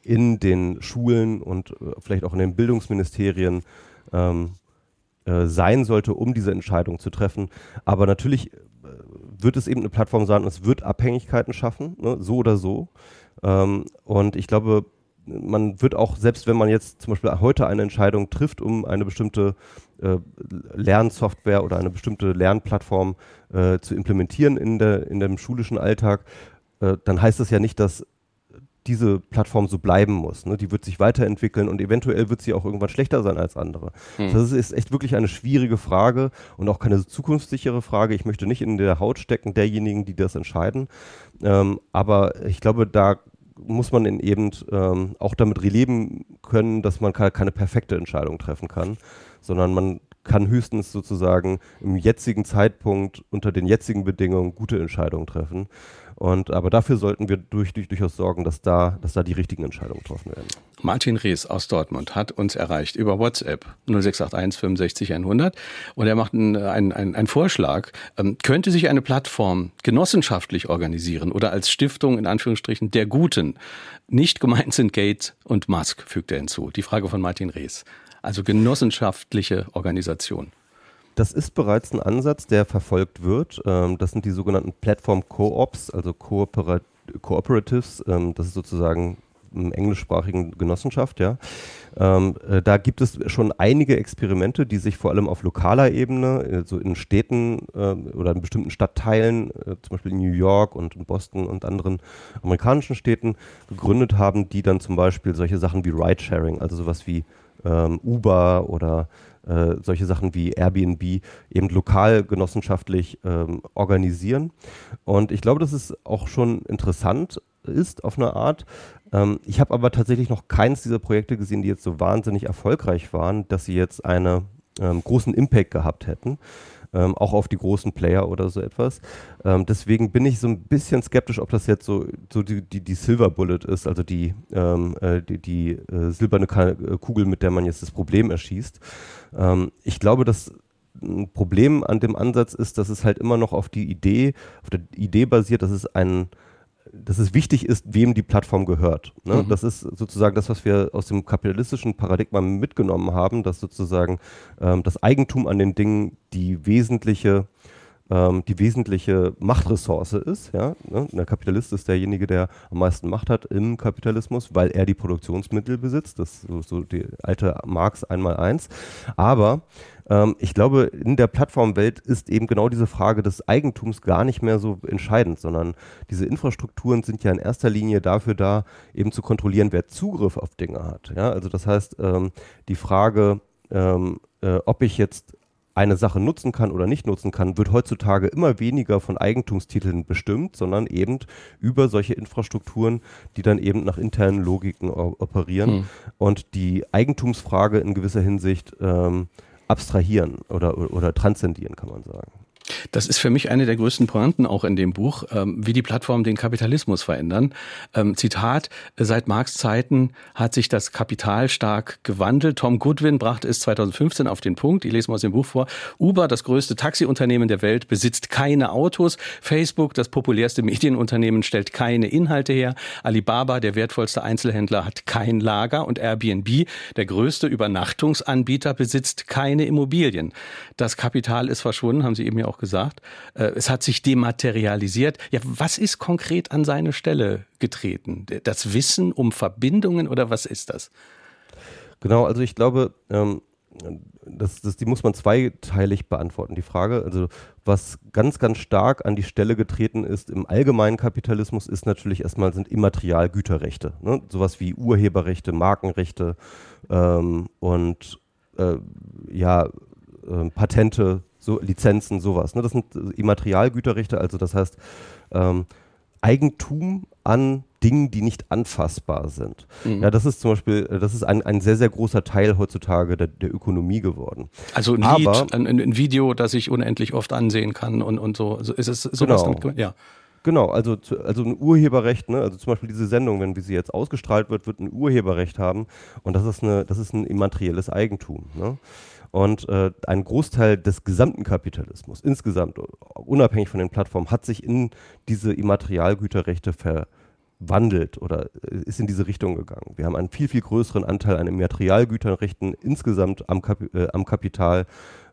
in den Schulen und äh, vielleicht auch in den Bildungsministerien ähm, äh, sein sollte, um diese Entscheidung zu treffen. Aber natürlich äh, wird es eben eine Plattform sein und es wird Abhängigkeiten schaffen, ne, so oder so. Ähm, und ich glaube, man wird auch, selbst wenn man jetzt zum Beispiel heute eine Entscheidung trifft, um eine bestimmte äh, Lernsoftware oder eine bestimmte Lernplattform äh, zu implementieren in, der, in dem schulischen Alltag, äh, dann heißt das ja nicht, dass diese Plattform so bleiben muss. Ne? Die wird sich weiterentwickeln und eventuell wird sie auch irgendwann schlechter sein als andere. Hm. Das ist echt wirklich eine schwierige Frage und auch keine zukunftssichere Frage. Ich möchte nicht in der Haut stecken derjenigen, die das entscheiden. Ähm, aber ich glaube, da muss man eben ähm, auch damit leben können, dass man keine perfekte Entscheidung treffen kann, sondern man kann höchstens sozusagen im jetzigen Zeitpunkt unter den jetzigen Bedingungen gute Entscheidungen treffen. Und aber dafür sollten wir durch, durch, durchaus sorgen, dass da, dass da die richtigen Entscheidungen getroffen werden. Martin Rees aus Dortmund hat uns erreicht über WhatsApp 0681 65 100 und er macht einen, einen, einen Vorschlag. Ähm, könnte sich eine Plattform genossenschaftlich organisieren oder als Stiftung in Anführungsstrichen der Guten? Nicht gemeint sind Gates und Musk, fügt er hinzu. Die Frage von Martin Rees. Also genossenschaftliche Organisation. Das ist bereits ein Ansatz, der verfolgt wird. Ähm, das sind die sogenannten Platform Co-ops, also Cooperatives. Ähm, das ist sozusagen englischsprachigen Genossenschaft, ja. Ähm, äh, da gibt es schon einige Experimente, die sich vor allem auf lokaler Ebene, äh, so in Städten äh, oder in bestimmten Stadtteilen, äh, zum Beispiel in New York und in Boston und anderen amerikanischen Städten, gegründet haben, die dann zum Beispiel solche Sachen wie Ridesharing, also sowas wie ähm, Uber oder äh, solche Sachen wie Airbnb eben lokal genossenschaftlich ähm, organisieren. Und ich glaube, dass es auch schon interessant ist auf eine Art. Ähm, ich habe aber tatsächlich noch keins dieser Projekte gesehen, die jetzt so wahnsinnig erfolgreich waren, dass sie jetzt einen ähm, großen Impact gehabt hätten ähm, auch auf die großen Player oder so etwas. Ähm, deswegen bin ich so ein bisschen skeptisch, ob das jetzt so, so die, die, die Silver Bullet ist, also die, ähm, äh, die, die äh, silberne äh, Kugel, mit der man jetzt das Problem erschießt. Ähm, ich glaube, dass ein Problem an dem Ansatz ist, dass es halt immer noch auf die Idee, auf der Idee basiert, dass es ein dass es wichtig ist, wem die Plattform gehört. Ne? Mhm. Das ist sozusagen das, was wir aus dem kapitalistischen Paradigma mitgenommen haben, dass sozusagen ähm, das Eigentum an den Dingen die wesentliche ähm, die wesentliche Machtressource ist. Ja? Ne? Der Kapitalist ist derjenige, der am meisten Macht hat im Kapitalismus, weil er die Produktionsmittel besitzt. Das ist so, so die alte Marx einmal eins. Aber ähm, ich glaube, in der Plattformwelt ist eben genau diese Frage des Eigentums gar nicht mehr so entscheidend, sondern diese Infrastrukturen sind ja in erster Linie dafür da, eben zu kontrollieren, wer Zugriff auf Dinge hat. Ja? Also das heißt, ähm, die Frage, ähm, äh, ob ich jetzt eine Sache nutzen kann oder nicht nutzen kann, wird heutzutage immer weniger von Eigentumstiteln bestimmt, sondern eben über solche Infrastrukturen, die dann eben nach internen Logiken operieren hm. und die Eigentumsfrage in gewisser Hinsicht ähm, abstrahieren oder, oder transzendieren, kann man sagen. Das ist für mich eine der größten Pointen auch in dem Buch, ähm, wie die Plattformen den Kapitalismus verändern. Ähm, Zitat, seit Marx Zeiten hat sich das Kapital stark gewandelt. Tom Goodwin brachte es 2015 auf den Punkt, ich lese mal aus dem Buch vor, Uber, das größte Taxiunternehmen der Welt, besitzt keine Autos. Facebook, das populärste Medienunternehmen, stellt keine Inhalte her. Alibaba, der wertvollste Einzelhändler, hat kein Lager. Und Airbnb, der größte Übernachtungsanbieter, besitzt keine Immobilien. Das Kapital ist verschwunden, haben Sie eben ja auch gesagt. Äh, es hat sich dematerialisiert. Ja, was ist konkret an seine Stelle getreten? Das Wissen um Verbindungen oder was ist das? Genau, also ich glaube, ähm, das, das, die muss man zweiteilig beantworten. Die Frage, also was ganz, ganz stark an die Stelle getreten ist im allgemeinen Kapitalismus, ist natürlich erstmal sind Immaterialgüterrechte. Ne? Sowas wie Urheberrechte, Markenrechte ähm, und äh, ja, äh, Patente, so Lizenzen, sowas. Ne? Das sind Immaterialgüterrechte, also das heißt ähm, Eigentum an Dingen, die nicht anfassbar sind. Mhm. Ja, das ist zum Beispiel, das ist ein, ein sehr, sehr großer Teil heutzutage der, der Ökonomie geworden. Also ein Aber, Lied, ein, ein, Video, das ich unendlich oft ansehen kann und, und so. Also ist es sowas genau. damit, ja. Genau, also, also ein Urheberrecht, ne? also zum Beispiel diese Sendung, wenn wie sie jetzt ausgestrahlt wird, wird ein Urheberrecht haben und das ist, eine, das ist ein immaterielles Eigentum. Ne? Und äh, ein Großteil des gesamten Kapitalismus, insgesamt, unabhängig von den Plattformen, hat sich in diese Immaterialgüterrechte verwandelt oder äh, ist in diese Richtung gegangen. Wir haben einen viel, viel größeren Anteil an Immaterialgüterrechten insgesamt am, Kap äh, am Kapital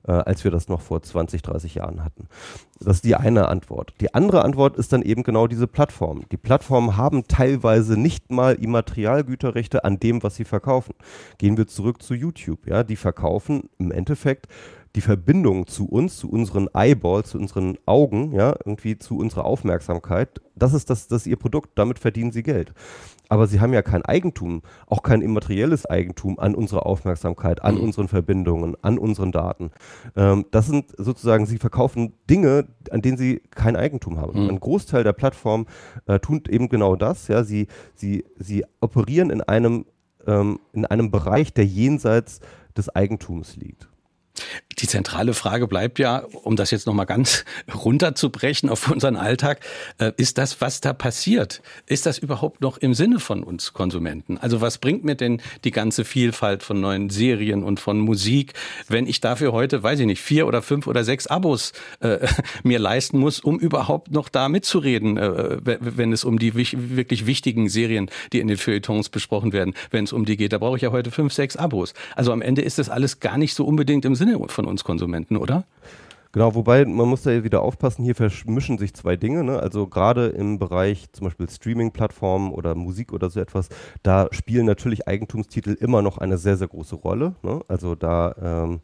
äh, als wir das noch vor 20, 30 Jahren hatten. Das ist die eine Antwort. Die andere Antwort ist dann eben genau diese Plattform. Die Plattformen haben teilweise nicht mal Immaterialgüterrechte an dem, was sie verkaufen. Gehen wir zurück zu YouTube. Ja, die verkaufen im Endeffekt die Verbindung zu uns, zu unseren Eyeballs, zu unseren Augen, ja, irgendwie zu unserer Aufmerksamkeit, das ist das, das ist ihr Produkt, damit verdienen sie Geld. Aber sie haben ja kein Eigentum, auch kein immaterielles Eigentum an unserer Aufmerksamkeit, an mhm. unseren Verbindungen, an unseren Daten. Ähm, das sind sozusagen, sie verkaufen Dinge, an denen sie kein Eigentum haben. Mhm. Ein Großteil der Plattformen äh, tut eben genau das. Ja, sie, sie, sie operieren in einem, ähm, in einem Bereich, der jenseits des Eigentums liegt. Die zentrale Frage bleibt ja, um das jetzt nochmal ganz runterzubrechen auf unseren Alltag, äh, ist das, was da passiert, ist das überhaupt noch im Sinne von uns Konsumenten? Also was bringt mir denn die ganze Vielfalt von neuen Serien und von Musik, wenn ich dafür heute, weiß ich nicht, vier oder fünf oder sechs Abos äh, mir leisten muss, um überhaupt noch da mitzureden, äh, wenn es um die wirklich wichtigen Serien, die in den Feuilletons besprochen werden, wenn es um die geht, da brauche ich ja heute fünf, sechs Abos. Also am Ende ist das alles gar nicht so unbedingt im Sinne von uns Konsumenten, oder? Genau, wobei man muss da wieder aufpassen, hier vermischen sich zwei Dinge. Ne? Also gerade im Bereich zum Beispiel Streaming-Plattformen oder Musik oder so etwas, da spielen natürlich Eigentumstitel immer noch eine sehr, sehr große Rolle. Ne? Also da ähm,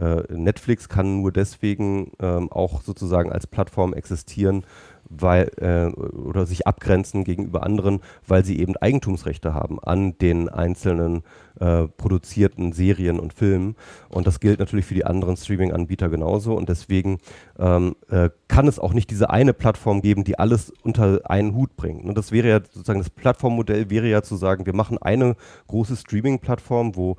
äh, Netflix kann nur deswegen ähm, auch sozusagen als Plattform existieren, weil äh, oder sich abgrenzen gegenüber anderen, weil sie eben Eigentumsrechte haben an den einzelnen äh, produzierten Serien und Filmen. Und das gilt natürlich für die anderen Streaming-Anbieter genauso. Und deswegen ähm, äh, kann es auch nicht diese eine Plattform geben, die alles unter einen Hut bringt. Und das wäre ja sozusagen das Plattformmodell wäre ja zu sagen, wir machen eine große Streaming-Plattform, wo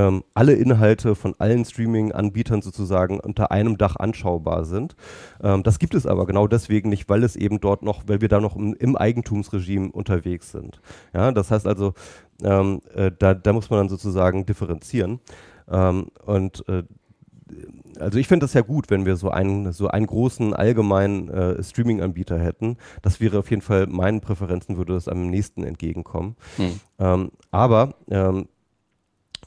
ähm, alle Inhalte von allen Streaming-Anbietern sozusagen unter einem Dach anschaubar sind. Ähm, das gibt es aber genau deswegen nicht, weil es eben dort noch, weil wir da noch im, im Eigentumsregime unterwegs sind. Ja, das heißt also, ähm, äh, da, da, muss man dann sozusagen differenzieren. Ähm, und äh, also ich finde das ja gut, wenn wir so einen, so einen großen allgemeinen äh, Streaming-Anbieter hätten. Das wäre auf jeden Fall meinen Präferenzen, würde das am nächsten entgegenkommen. Hm. Ähm, aber ähm,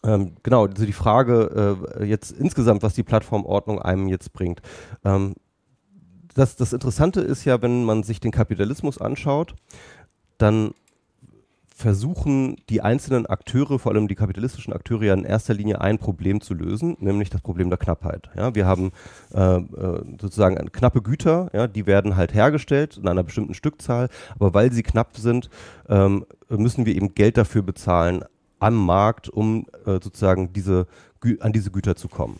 ähm, genau, also die Frage äh, jetzt insgesamt, was die Plattformordnung einem jetzt bringt. Ähm, das, das Interessante ist ja, wenn man sich den Kapitalismus anschaut, dann versuchen die einzelnen Akteure, vor allem die kapitalistischen Akteure, ja in erster Linie ein Problem zu lösen, nämlich das Problem der Knappheit. Ja, wir haben äh, äh sozusagen knappe Güter, ja, die werden halt hergestellt in einer bestimmten Stückzahl, aber weil sie knapp sind, ähm, müssen wir eben Geld dafür bezahlen, am Markt, um äh, sozusagen diese, an diese Güter zu kommen.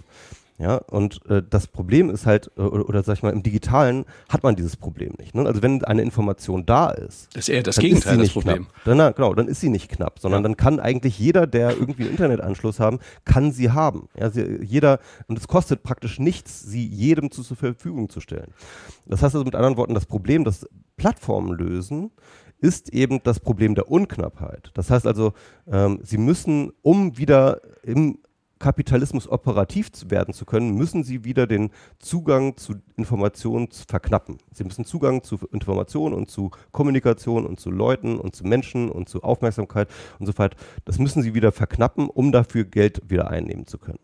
Ja, und äh, das Problem ist halt, äh, oder, oder, sag ich mal, im Digitalen hat man dieses Problem nicht. Ne? Also wenn eine Information da ist, das ist eher das Gegenteil das Problem. Dann, na, genau, dann ist sie nicht knapp, sondern ja. dann kann eigentlich jeder, der irgendwie einen Internetanschluss haben, kann sie haben. Ja, sie, jeder, und es kostet praktisch nichts, sie jedem zu, zur Verfügung zu stellen. Das heißt also mit anderen Worten, das Problem, das Plattformen lösen, ist eben das Problem der Unknappheit. Das heißt also, ähm, sie müssen, um wieder im Kapitalismus operativ werden zu können, müssen sie wieder den Zugang zu Informationen verknappen. Sie müssen Zugang zu Informationen und zu Kommunikation und zu Leuten und zu Menschen und zu Aufmerksamkeit und so weiter. Das müssen sie wieder verknappen, um dafür Geld wieder einnehmen zu können.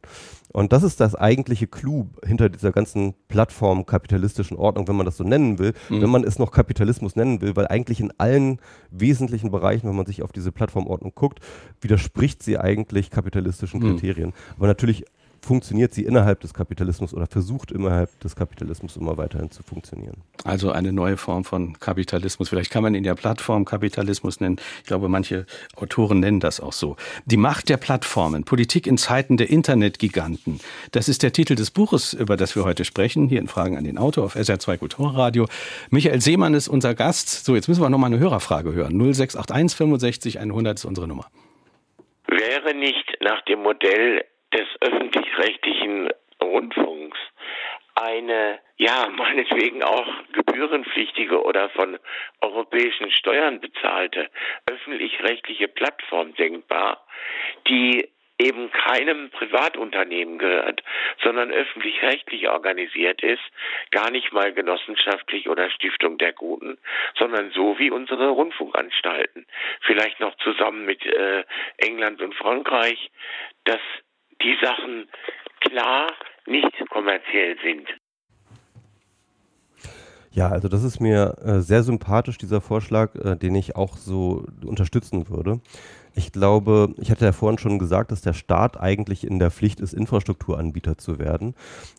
Und das ist das eigentliche Clou hinter dieser ganzen Plattform kapitalistischen Ordnung, wenn man das so nennen will, mhm. wenn man es noch Kapitalismus nennen will, weil eigentlich in allen wesentlichen Bereichen, wenn man sich auf diese Plattformordnung guckt, widerspricht sie eigentlich kapitalistischen mhm. Kriterien. Aber natürlich funktioniert sie innerhalb des Kapitalismus oder versucht innerhalb des Kapitalismus immer weiterhin zu funktionieren. Also eine neue Form von Kapitalismus. Vielleicht kann man ihn ja Plattformkapitalismus nennen. Ich glaube, manche Autoren nennen das auch so. Die Macht der Plattformen, Politik in Zeiten der Internetgiganten. Das ist der Titel des Buches, über das wir heute sprechen, hier in Fragen an den Autor auf SR2 Kulturradio. Michael Seemann ist unser Gast. So, jetzt müssen wir noch mal eine Hörerfrage hören. 0681 65 100 ist unsere Nummer. Wäre nicht nach dem Modell des öffentlich-rechtlichen Rundfunks eine, ja, meinetwegen auch gebührenpflichtige oder von europäischen Steuern bezahlte öffentlich-rechtliche Plattform denkbar, die eben keinem Privatunternehmen gehört, sondern öffentlich-rechtlich organisiert ist, gar nicht mal genossenschaftlich oder Stiftung der Guten, sondern so wie unsere Rundfunkanstalten, vielleicht noch zusammen mit äh, England und Frankreich, dass die Sachen klar nicht kommerziell sind. Ja, also das ist mir äh, sehr sympathisch, dieser Vorschlag, äh, den ich auch so unterstützen würde. Ich glaube, ich hatte ja vorhin schon gesagt, dass der Staat eigentlich in der Pflicht ist, Infrastrukturanbieter zu werden.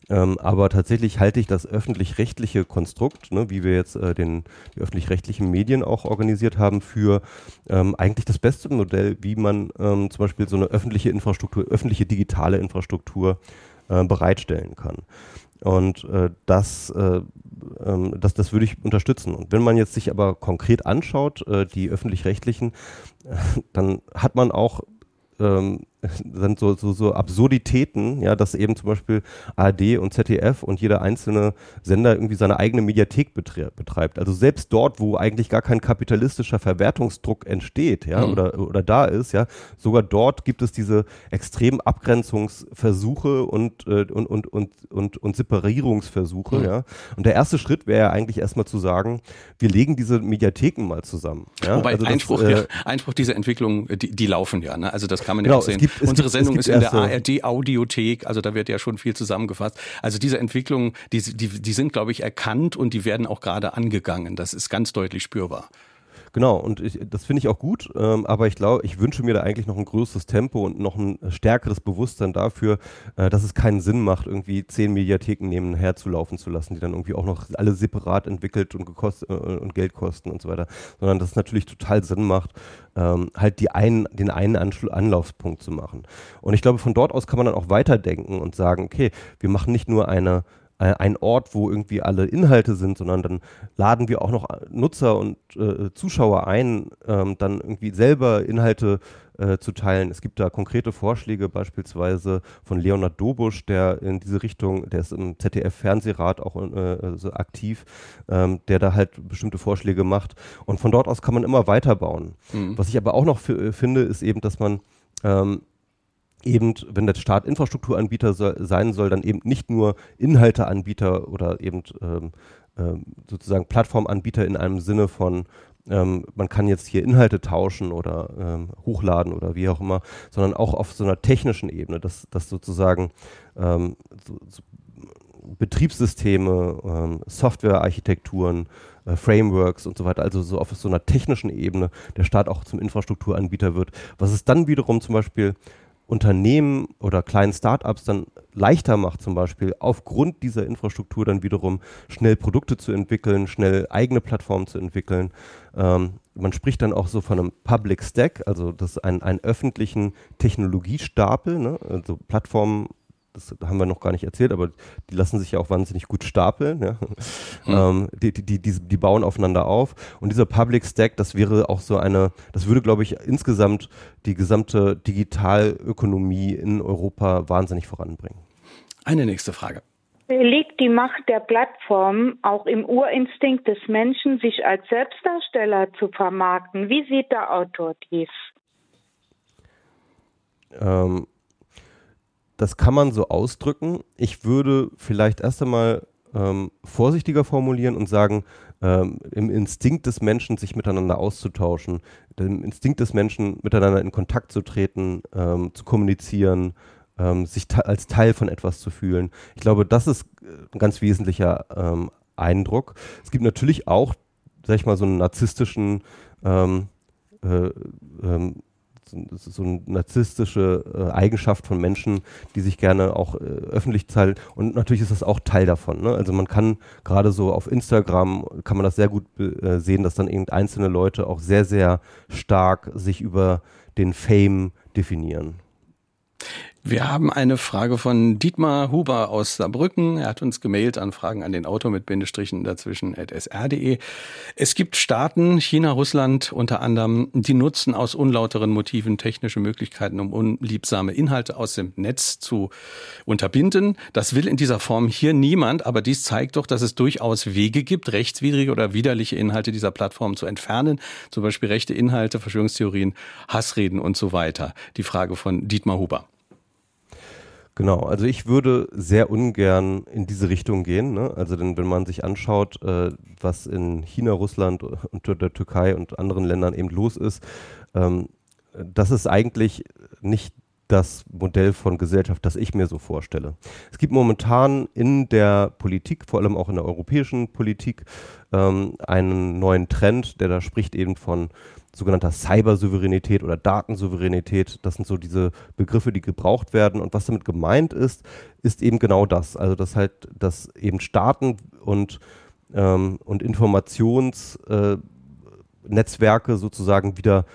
Ähm, aber tatsächlich halte ich das öffentlich-rechtliche Konstrukt, ne, wie wir jetzt äh, den, die öffentlich-rechtlichen Medien auch organisiert haben, für ähm, eigentlich das beste Modell, wie man ähm, zum Beispiel so eine öffentliche Infrastruktur, öffentliche digitale Infrastruktur äh, bereitstellen kann. Und äh, das, äh, ähm, das, das würde ich unterstützen. Und wenn man jetzt sich aber konkret anschaut, äh, die öffentlich-rechtlichen, äh, dann hat man auch ähm, sind so, so, so Absurditäten, ja, dass eben zum Beispiel ARD und ZDF und jeder einzelne Sender irgendwie seine eigene Mediathek betreibt. Also selbst dort, wo eigentlich gar kein kapitalistischer Verwertungsdruck entsteht, ja, mhm. oder, oder da ist, ja, sogar dort gibt es diese extremen Abgrenzungsversuche und, äh, und, und, und, und, und Separierungsversuche, mhm. ja. Und der erste Schritt wäre ja eigentlich erstmal zu sagen, wir legen diese Mediatheken mal zusammen. Ja? Wobei also Einspruch, das, äh, Einspruch dieser Entwicklung, die, die laufen ja, ne? Also das kann man ja genau, auch sehen gibt, Unsere gibt, Sendung ist in der ARD-Audiothek, also da wird ja schon viel zusammengefasst. Also diese Entwicklungen, die, die, die sind, glaube ich, erkannt und die werden auch gerade angegangen. Das ist ganz deutlich spürbar. Genau, und ich, das finde ich auch gut, ähm, aber ich glaube, ich wünsche mir da eigentlich noch ein größeres Tempo und noch ein stärkeres Bewusstsein dafür, äh, dass es keinen Sinn macht, irgendwie zehn Mediatheken nebenher zu laufen zu lassen, die dann irgendwie auch noch alle separat entwickelt und, gekost, äh, und Geld kosten und so weiter, sondern dass es natürlich total Sinn macht, ähm, halt die einen, den einen Anschl Anlaufspunkt zu machen. Und ich glaube, von dort aus kann man dann auch weiterdenken und sagen, okay, wir machen nicht nur eine äh, ein Ort, wo irgendwie alle Inhalte sind, sondern dann laden wir auch noch Nutzer und äh, Zuschauer ein, ähm, dann irgendwie selber Inhalte äh, zu teilen. Es gibt da konkrete Vorschläge, beispielsweise von Leonard Dobusch, der in diese Richtung, der ist im ZDF-Fernsehrat auch äh, so aktiv, ähm, der da halt bestimmte Vorschläge macht. Und von dort aus kann man immer weiterbauen. Mhm. Was ich aber auch noch finde, ist eben, dass man ähm, eben, wenn der Staat Infrastrukturanbieter so, sein soll, dann eben nicht nur Inhalteanbieter oder eben ähm, ähm, sozusagen Plattformanbieter in einem Sinne von ähm, man kann jetzt hier Inhalte tauschen oder ähm, hochladen oder wie auch immer, sondern auch auf so einer technischen Ebene, dass, dass sozusagen ähm, so, so Betriebssysteme, ähm, Softwarearchitekturen, äh, Frameworks und so weiter, also so auf so einer technischen Ebene der Staat auch zum Infrastrukturanbieter wird, was es dann wiederum zum Beispiel Unternehmen oder kleinen Startups dann leichter macht, zum Beispiel aufgrund dieser Infrastruktur dann wiederum schnell Produkte zu entwickeln, schnell eigene Plattformen zu entwickeln. Ähm, man spricht dann auch so von einem Public Stack, also das ist ein, einen öffentlichen Technologiestapel, ne? also Plattformen das haben wir noch gar nicht erzählt, aber die lassen sich ja auch wahnsinnig gut stapeln. Ja? Mhm. Ähm, die, die, die, die, bauen aufeinander auf. Und dieser Public Stack, das wäre auch so eine, das würde, glaube ich, insgesamt die gesamte Digitalökonomie in Europa wahnsinnig voranbringen. Eine nächste Frage. Liegt die Macht der Plattform auch im Urinstinkt des Menschen, sich als Selbstdarsteller zu vermarkten? Wie sieht der Autor dies? Ähm, das kann man so ausdrücken. Ich würde vielleicht erst einmal ähm, vorsichtiger formulieren und sagen, ähm, im Instinkt des Menschen sich miteinander auszutauschen, im Instinkt des Menschen miteinander in Kontakt zu treten, ähm, zu kommunizieren, ähm, sich als Teil von etwas zu fühlen. Ich glaube, das ist ein ganz wesentlicher ähm, Eindruck. Es gibt natürlich auch, sag ich mal, so einen narzisstischen ähm, äh, so eine narzisstische äh, Eigenschaft von Menschen, die sich gerne auch äh, öffentlich zeigen. Und natürlich ist das auch Teil davon. Ne? Also man kann gerade so auf Instagram, kann man das sehr gut äh, sehen, dass dann eben einzelne Leute auch sehr, sehr stark sich über den Fame definieren. Wir haben eine Frage von Dietmar Huber aus Saarbrücken. Er hat uns gemailt an Fragen an den Autor mit Bindestrichen dazwischen at sr.de. Es gibt Staaten, China, Russland unter anderem, die nutzen aus unlauteren Motiven technische Möglichkeiten, um unliebsame Inhalte aus dem Netz zu unterbinden. Das will in dieser Form hier niemand, aber dies zeigt doch, dass es durchaus Wege gibt, rechtswidrige oder widerliche Inhalte dieser Plattform zu entfernen, zum Beispiel rechte Inhalte, Verschwörungstheorien, Hassreden und so weiter. Die Frage von Dietmar Huber. Genau, also ich würde sehr ungern in diese Richtung gehen. Ne? Also denn wenn man sich anschaut, äh, was in China, Russland und der Türkei und anderen Ländern eben los ist, ähm, das ist eigentlich nicht das Modell von Gesellschaft, das ich mir so vorstelle. Es gibt momentan in der Politik, vor allem auch in der europäischen Politik, ähm, einen neuen Trend, der da spricht eben von sogenannter Cybersouveränität oder Datensouveränität. Das sind so diese Begriffe, die gebraucht werden. Und was damit gemeint ist, ist eben genau das. Also dass halt, dass eben Staaten und, ähm, und Informationsnetzwerke äh, sozusagen wieder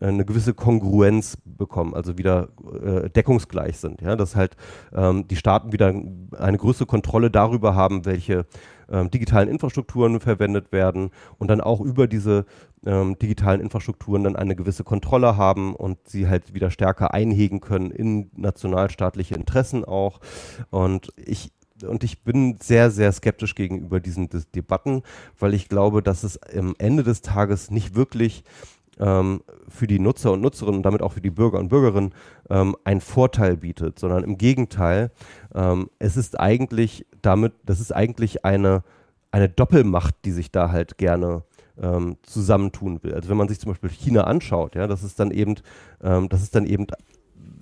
eine gewisse Kongruenz bekommen, also wieder äh, deckungsgleich sind. Ja? Dass halt ähm, die Staaten wieder eine größere Kontrolle darüber haben, welche ähm, digitalen Infrastrukturen verwendet werden und dann auch über diese ähm, digitalen Infrastrukturen dann eine gewisse Kontrolle haben und sie halt wieder stärker einhegen können in nationalstaatliche Interessen auch. Und ich und ich bin sehr, sehr skeptisch gegenüber diesen Debatten, weil ich glaube, dass es am Ende des Tages nicht wirklich für die Nutzer und Nutzerinnen und damit auch für die Bürger und Bürgerinnen ähm, einen Vorteil bietet, sondern im Gegenteil, ähm, es ist eigentlich damit, das ist eigentlich eine, eine Doppelmacht, die sich da halt gerne ähm, zusammentun will. Also wenn man sich zum Beispiel China anschaut, ja, das ist dann eben, ähm, das ist dann eben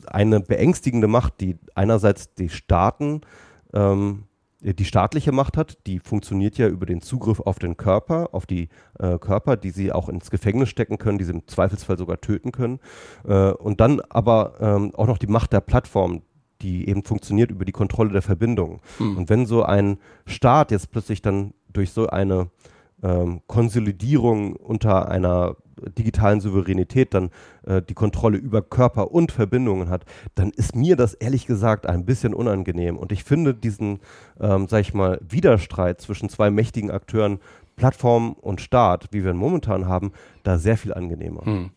eine beängstigende Macht, die einerseits die Staaten ähm, die staatliche Macht hat, die funktioniert ja über den Zugriff auf den Körper, auf die äh, Körper, die sie auch ins Gefängnis stecken können, die sie im Zweifelsfall sogar töten können. Äh, und dann aber ähm, auch noch die Macht der Plattform, die eben funktioniert über die Kontrolle der Verbindungen. Hm. Und wenn so ein Staat jetzt plötzlich dann durch so eine ähm, Konsolidierung unter einer digitalen Souveränität dann äh, die Kontrolle über Körper und Verbindungen hat, dann ist mir das ehrlich gesagt ein bisschen unangenehm. Und ich finde diesen, ähm, sag ich mal, Widerstreit zwischen zwei mächtigen Akteuren Plattform und Staat, wie wir ihn momentan haben, da sehr viel angenehmer. Hm.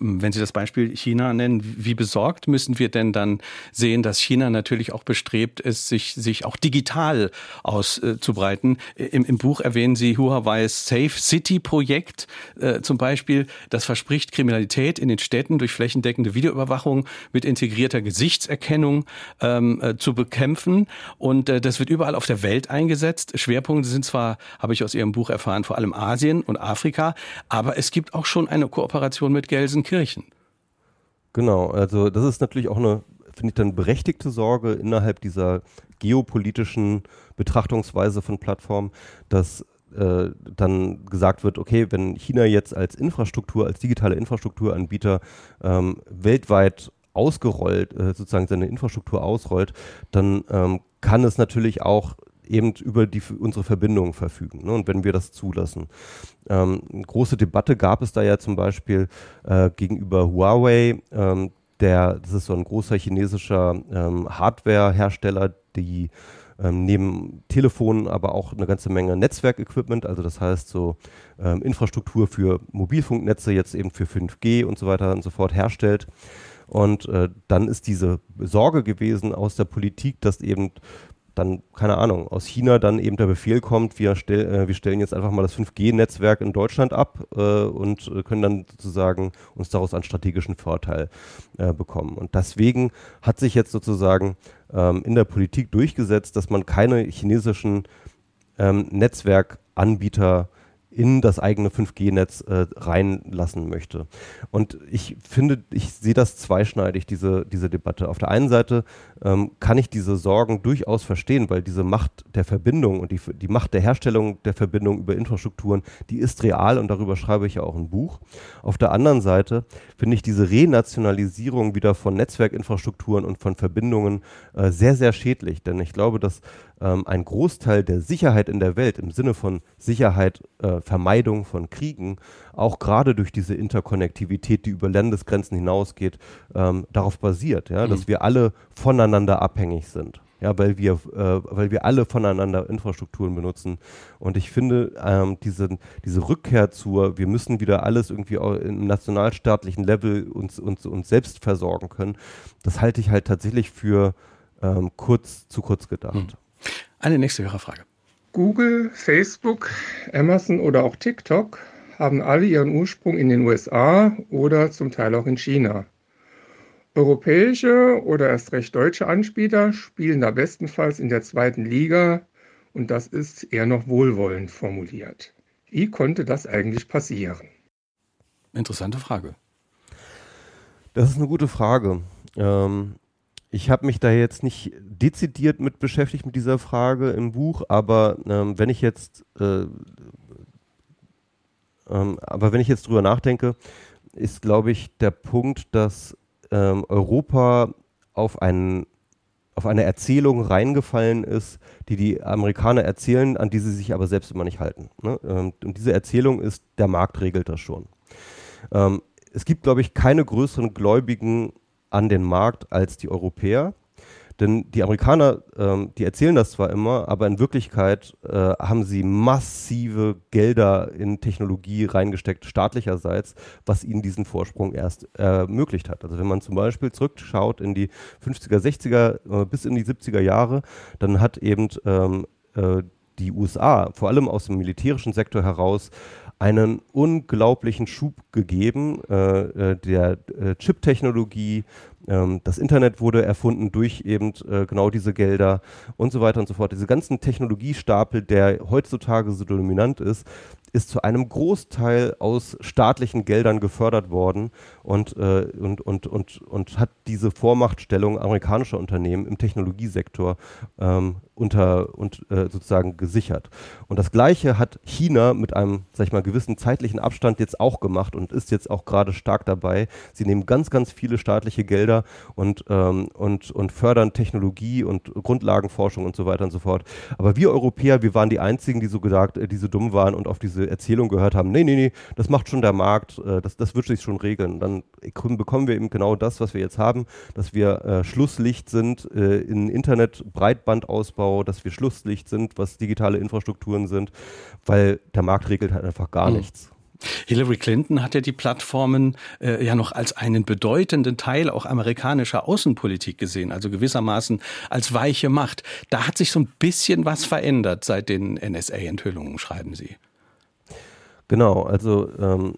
Wenn Sie das Beispiel China nennen, wie besorgt müssen wir denn dann sehen, dass China natürlich auch bestrebt ist, sich, sich auch digital auszubreiten? Im, Im Buch erwähnen Sie Huawei's Safe City Projekt äh, zum Beispiel. Das verspricht Kriminalität in den Städten durch flächendeckende Videoüberwachung mit integrierter Gesichtserkennung ähm, äh, zu bekämpfen. Und äh, das wird überall auf der Welt eingesetzt. Schwerpunkte sind zwar, habe ich aus Ihrem Buch erfahren, vor allem Asien und Afrika, aber aber es gibt auch schon eine Kooperation mit Gelsenkirchen. Genau, also das ist natürlich auch eine, finde ich, dann berechtigte Sorge innerhalb dieser geopolitischen Betrachtungsweise von Plattformen, dass äh, dann gesagt wird, okay, wenn China jetzt als Infrastruktur, als digitale Infrastrukturanbieter ähm, weltweit ausgerollt, äh, sozusagen seine Infrastruktur ausrollt, dann ähm, kann es natürlich auch eben über die, unsere Verbindungen verfügen. Ne? Und wenn wir das zulassen. Ähm, eine große Debatte gab es da ja zum Beispiel äh, gegenüber Huawei, ähm, der, das ist so ein großer chinesischer ähm, Hardware-Hersteller, die ähm, neben Telefonen aber auch eine ganze Menge Netzwerkequipment, also das heißt so ähm, Infrastruktur für Mobilfunknetze, jetzt eben für 5G und so weiter und so fort herstellt. Und äh, dann ist diese Sorge gewesen aus der Politik, dass eben dann, keine Ahnung, aus China dann eben der Befehl kommt, wir, stell, äh, wir stellen jetzt einfach mal das 5G-Netzwerk in Deutschland ab äh, und äh, können dann sozusagen uns daraus einen strategischen Vorteil äh, bekommen. Und deswegen hat sich jetzt sozusagen ähm, in der Politik durchgesetzt, dass man keine chinesischen ähm, Netzwerkanbieter in das eigene 5G-Netz äh, reinlassen möchte. Und ich finde, ich sehe das zweischneidig, diese, diese Debatte. Auf der einen Seite ähm, kann ich diese Sorgen durchaus verstehen, weil diese Macht der Verbindung und die, die Macht der Herstellung der Verbindung über Infrastrukturen, die ist real und darüber schreibe ich ja auch ein Buch. Auf der anderen Seite finde ich diese Renationalisierung wieder von Netzwerkinfrastrukturen und von Verbindungen äh, sehr, sehr schädlich, denn ich glaube, dass ähm, ein Großteil der Sicherheit in der Welt im Sinne von Sicherheit, äh, Vermeidung von Kriegen, auch gerade durch diese Interkonnektivität, die über Landesgrenzen hinausgeht, ähm, darauf basiert, ja, mhm. dass wir alle voneinander abhängig sind. Ja, weil wir, äh, weil wir alle voneinander Infrastrukturen benutzen. Und ich finde, ähm, diese, diese Rückkehr zur, wir müssen wieder alles irgendwie im nationalstaatlichen Level uns, uns, uns selbst versorgen können, das halte ich halt tatsächlich für ähm, kurz, zu kurz gedacht. Mhm. Eine nächste Hörerfrage. Google, Facebook, Amazon oder auch TikTok haben alle ihren Ursprung in den USA oder zum Teil auch in China. Europäische oder erst recht deutsche Anbieter spielen da bestenfalls in der zweiten Liga und das ist eher noch wohlwollend formuliert. Wie konnte das eigentlich passieren? Interessante Frage. Das ist eine gute Frage. Ähm, ich habe mich da jetzt nicht dezidiert mit beschäftigt mit dieser Frage im Buch, aber ähm, wenn ich jetzt äh, ähm, aber wenn ich jetzt drüber nachdenke, ist glaube ich der Punkt, dass ähm, Europa auf einen auf eine Erzählung reingefallen ist, die die Amerikaner erzählen, an die sie sich aber selbst immer nicht halten. Ne? Ähm, und diese Erzählung ist, der Markt regelt das schon. Ähm, es gibt, glaube ich, keine größeren Gläubigen an den Markt als die Europäer. Denn die Amerikaner, ähm, die erzählen das zwar immer, aber in Wirklichkeit äh, haben sie massive Gelder in Technologie reingesteckt, staatlicherseits, was ihnen diesen Vorsprung erst ermöglicht hat. Also wenn man zum Beispiel zurückschaut in die 50er, 60er äh, bis in die 70er Jahre, dann hat eben ähm, äh, die USA, vor allem aus dem militärischen Sektor heraus, einen unglaublichen Schub gegeben äh, äh der äh, Chip-Technologie. Ähm, das Internet wurde erfunden durch eben äh, genau diese Gelder und so weiter und so fort. Diese ganzen Technologiestapel, der heutzutage so dominant ist, ist zu einem Großteil aus staatlichen Geldern gefördert worden und, äh, und, und, und, und hat diese Vormachtstellung amerikanischer Unternehmen im Technologiesektor ähm, unter und äh, sozusagen gesichert. Und das Gleiche hat China mit einem, sag ich mal, gewissen zeitlichen Abstand jetzt auch gemacht und ist jetzt auch gerade stark dabei. Sie nehmen ganz, ganz viele staatliche Gelder und, ähm, und, und fördern Technologie und Grundlagenforschung und so weiter und so fort. Aber wir Europäer, wir waren die einzigen, die so gesagt, äh, die so dumm waren und auf diese Erzählung gehört haben, nee, nee, nee, das macht schon der Markt, äh, das, das wird sich schon regeln. Dann bekommen wir eben genau das, was wir jetzt haben, dass wir äh, Schlusslicht sind äh, in Internet, Breitbandausbau, Ausbau, dass wir Schlusslicht sind, was digitale Infrastrukturen sind, weil der Markt regelt halt einfach gar mhm. nichts. Hillary Clinton hat ja die Plattformen äh, ja noch als einen bedeutenden Teil auch amerikanischer Außenpolitik gesehen, also gewissermaßen als weiche Macht. Da hat sich so ein bisschen was verändert seit den NSA-Enthüllungen, schreiben Sie. Genau, also ähm,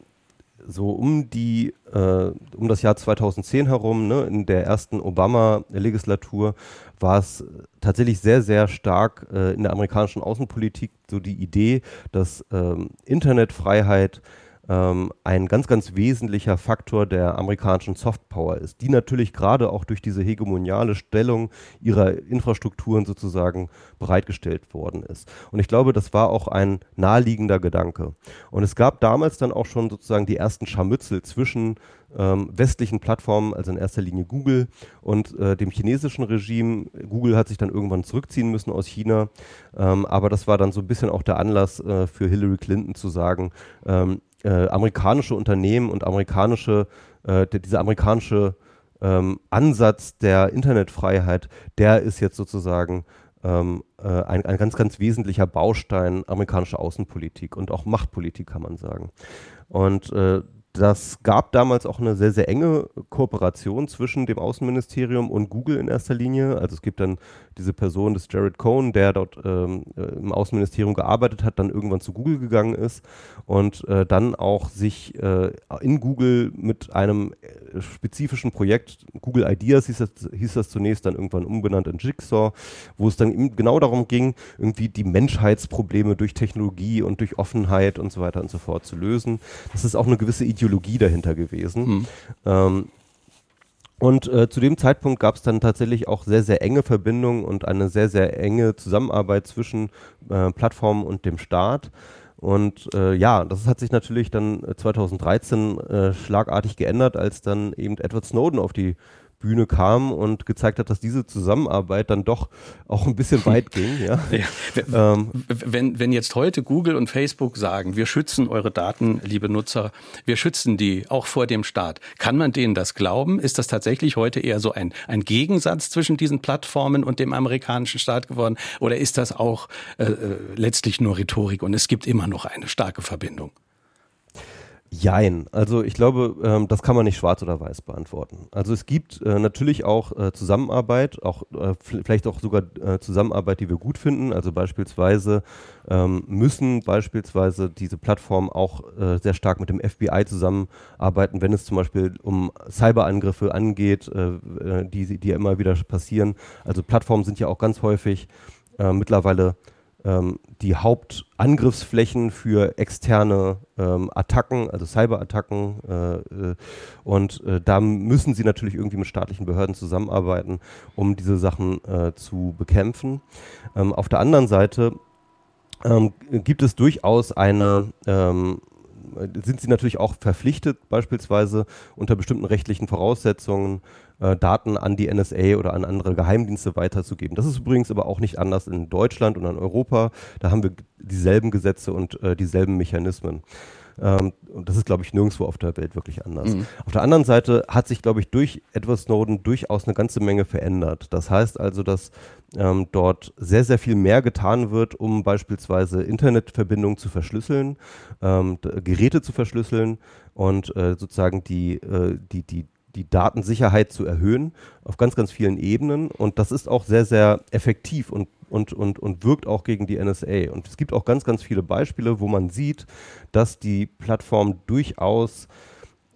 so um die äh, um das Jahr 2010 herum, ne, in der ersten Obama-Legislatur, war es tatsächlich sehr, sehr stark äh, in der amerikanischen Außenpolitik so die Idee, dass ähm, Internetfreiheit ähm, ein ganz, ganz wesentlicher Faktor der amerikanischen Softpower ist, die natürlich gerade auch durch diese hegemoniale Stellung ihrer Infrastrukturen sozusagen bereitgestellt worden ist. Und ich glaube, das war auch ein naheliegender Gedanke. Und es gab damals dann auch schon sozusagen die ersten Scharmützel zwischen ähm, westlichen Plattformen, also in erster Linie Google und äh, dem chinesischen Regime. Google hat sich dann irgendwann zurückziehen müssen aus China, ähm, aber das war dann so ein bisschen auch der Anlass äh, für Hillary Clinton zu sagen, ähm, äh, amerikanische Unternehmen und amerikanische, äh, diese amerikanische ähm, Ansatz der Internetfreiheit, der ist jetzt sozusagen ähm, äh, ein, ein ganz, ganz wesentlicher Baustein amerikanischer Außenpolitik und auch Machtpolitik, kann man sagen. Und äh, das gab damals auch eine sehr, sehr enge Kooperation zwischen dem Außenministerium und Google in erster Linie. Also es gibt dann diese Person des Jared Cohn, der dort ähm, äh, im Außenministerium gearbeitet hat, dann irgendwann zu Google gegangen ist und äh, dann auch sich äh, in Google mit einem äh, spezifischen Projekt, Google Ideas hieß das, hieß das zunächst, dann irgendwann umbenannt in Jigsaw, wo es dann genau darum ging, irgendwie die Menschheitsprobleme durch Technologie und durch Offenheit und so weiter und so fort zu lösen. Das ist auch eine gewisse Idee Ideologie dahinter gewesen. Mhm. Ähm, und äh, zu dem Zeitpunkt gab es dann tatsächlich auch sehr, sehr enge Verbindungen und eine sehr, sehr enge Zusammenarbeit zwischen äh, Plattformen und dem Staat. Und äh, ja, das hat sich natürlich dann 2013 äh, schlagartig geändert, als dann eben Edward Snowden auf die Bühne kam und gezeigt hat, dass diese Zusammenarbeit dann doch auch ein bisschen weit ging. Ja. ja. Ähm. Wenn, wenn jetzt heute Google und Facebook sagen, wir schützen eure Daten, liebe Nutzer, wir schützen die auch vor dem Staat, kann man denen das glauben? Ist das tatsächlich heute eher so ein, ein Gegensatz zwischen diesen Plattformen und dem amerikanischen Staat geworden? Oder ist das auch äh, äh letztlich nur Rhetorik und es gibt immer noch eine starke Verbindung? Jein. Also ich glaube, ähm, das kann man nicht schwarz oder weiß beantworten. Also es gibt äh, natürlich auch äh, Zusammenarbeit, auch äh, vielleicht auch sogar äh, Zusammenarbeit, die wir gut finden. Also beispielsweise ähm, müssen beispielsweise diese Plattformen auch äh, sehr stark mit dem FBI zusammenarbeiten, wenn es zum Beispiel um Cyberangriffe angeht, äh, die, die ja immer wieder passieren. Also Plattformen sind ja auch ganz häufig mittlerweile ähm, die Hauptangriffsflächen für externe ähm, Attacken, also Cyberattacken. Äh, äh, und äh, da müssen sie natürlich irgendwie mit staatlichen Behörden zusammenarbeiten, um diese Sachen äh, zu bekämpfen. Ähm, auf der anderen Seite ähm, gibt es durchaus eine ähm, sind sie natürlich auch verpflichtet, beispielsweise unter bestimmten rechtlichen Voraussetzungen äh, Daten an die NSA oder an andere Geheimdienste weiterzugeben. Das ist übrigens aber auch nicht anders in Deutschland und in Europa. Da haben wir dieselben Gesetze und äh, dieselben Mechanismen. Ähm, und das ist, glaube ich, nirgendwo auf der Welt wirklich anders. Mhm. Auf der anderen Seite hat sich, glaube ich, durch Edward Snowden durchaus eine ganze Menge verändert. Das heißt also, dass ähm, dort sehr, sehr viel mehr getan wird, um beispielsweise Internetverbindungen zu verschlüsseln, ähm, Geräte zu verschlüsseln und äh, sozusagen die, äh, die, die, die Datensicherheit zu erhöhen auf ganz, ganz vielen Ebenen. Und das ist auch sehr, sehr effektiv und, und, und, und wirkt auch gegen die NSA. Und es gibt auch ganz, ganz viele Beispiele, wo man sieht, dass die Plattform durchaus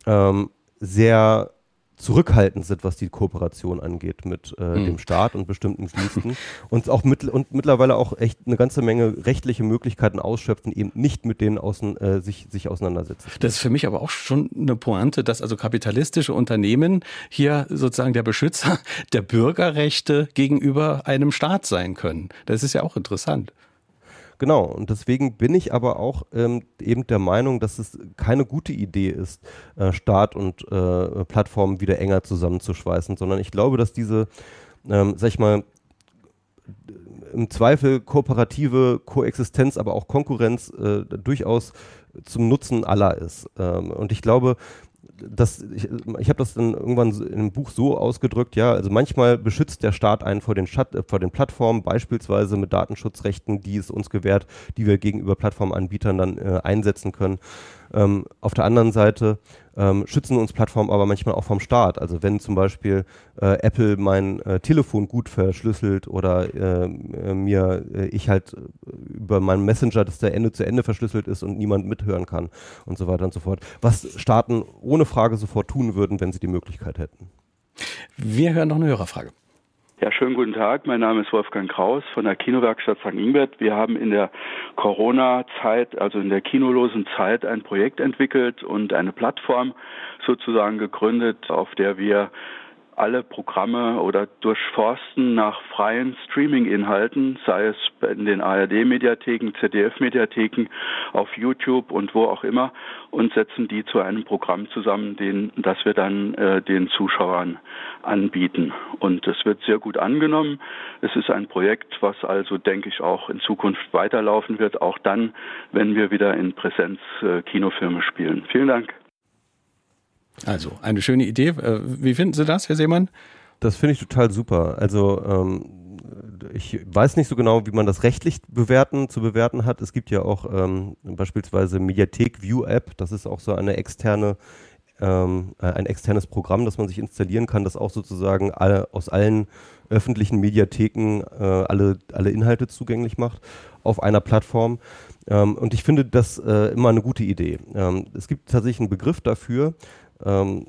ähm, sehr zurückhaltend sind, was die Kooperation angeht mit äh, mhm. dem Staat und bestimmten Diensten und auch mit, und mittlerweile auch echt eine ganze Menge rechtliche Möglichkeiten ausschöpfen, eben nicht mit denen außen, äh, sich, sich auseinandersetzen. Das ist für mich aber auch schon eine Pointe, dass also kapitalistische Unternehmen hier sozusagen der Beschützer der Bürgerrechte gegenüber einem Staat sein können. Das ist ja auch interessant. Genau, und deswegen bin ich aber auch ähm, eben der Meinung, dass es keine gute Idee ist, äh, Staat und äh, Plattformen wieder enger zusammenzuschweißen, sondern ich glaube, dass diese, ähm, sag ich mal, im Zweifel kooperative Koexistenz, aber auch Konkurrenz äh, durchaus zum Nutzen aller ist. Ähm, und ich glaube, das, ich, ich habe das dann irgendwann in einem Buch so ausgedrückt, ja, also manchmal beschützt der Staat einen vor den, Schat, äh, vor den Plattformen, beispielsweise mit Datenschutzrechten, die es uns gewährt, die wir gegenüber Plattformanbietern dann äh, einsetzen können. Ähm, auf der anderen Seite ähm, schützen uns Plattformen aber manchmal auch vom Staat. Also wenn zum Beispiel äh, Apple mein äh, Telefon gut verschlüsselt oder äh, mir äh, ich halt äh, über meinen Messenger, dass der Ende zu Ende verschlüsselt ist und niemand mithören kann und so weiter und so fort. Was Staaten ohne Frage sofort tun würden, wenn sie die Möglichkeit hätten. Wir hören noch eine Hörerfrage. Ja, schönen guten Tag. Mein Name ist Wolfgang Kraus von der Kinowerkstatt St. Ingbert. Wir haben in der Corona-Zeit, also in der kinolosen Zeit, ein Projekt entwickelt und eine Plattform sozusagen gegründet, auf der wir alle Programme oder durchforsten nach freien Streaming-Inhalten, sei es in den ARD-Mediatheken, ZDF-Mediatheken, auf YouTube und wo auch immer, und setzen die zu einem Programm zusammen, den, das wir dann äh, den Zuschauern anbieten. Und es wird sehr gut angenommen. Es ist ein Projekt, was also, denke ich, auch in Zukunft weiterlaufen wird, auch dann, wenn wir wieder in Präsenz äh, Kinofilme spielen. Vielen Dank. Also eine schöne Idee. Äh, wie finden Sie das, Herr Seemann? Das finde ich total super. Also ähm, ich weiß nicht so genau, wie man das rechtlich bewerten, zu bewerten hat. Es gibt ja auch ähm, beispielsweise Mediathek View App. Das ist auch so eine externe ähm, äh, ein externes Programm, das man sich installieren kann, das auch sozusagen alle, aus allen öffentlichen Mediatheken äh, alle, alle Inhalte zugänglich macht auf einer Plattform. Ähm, und ich finde das äh, immer eine gute Idee. Ähm, es gibt tatsächlich einen Begriff dafür, ähm,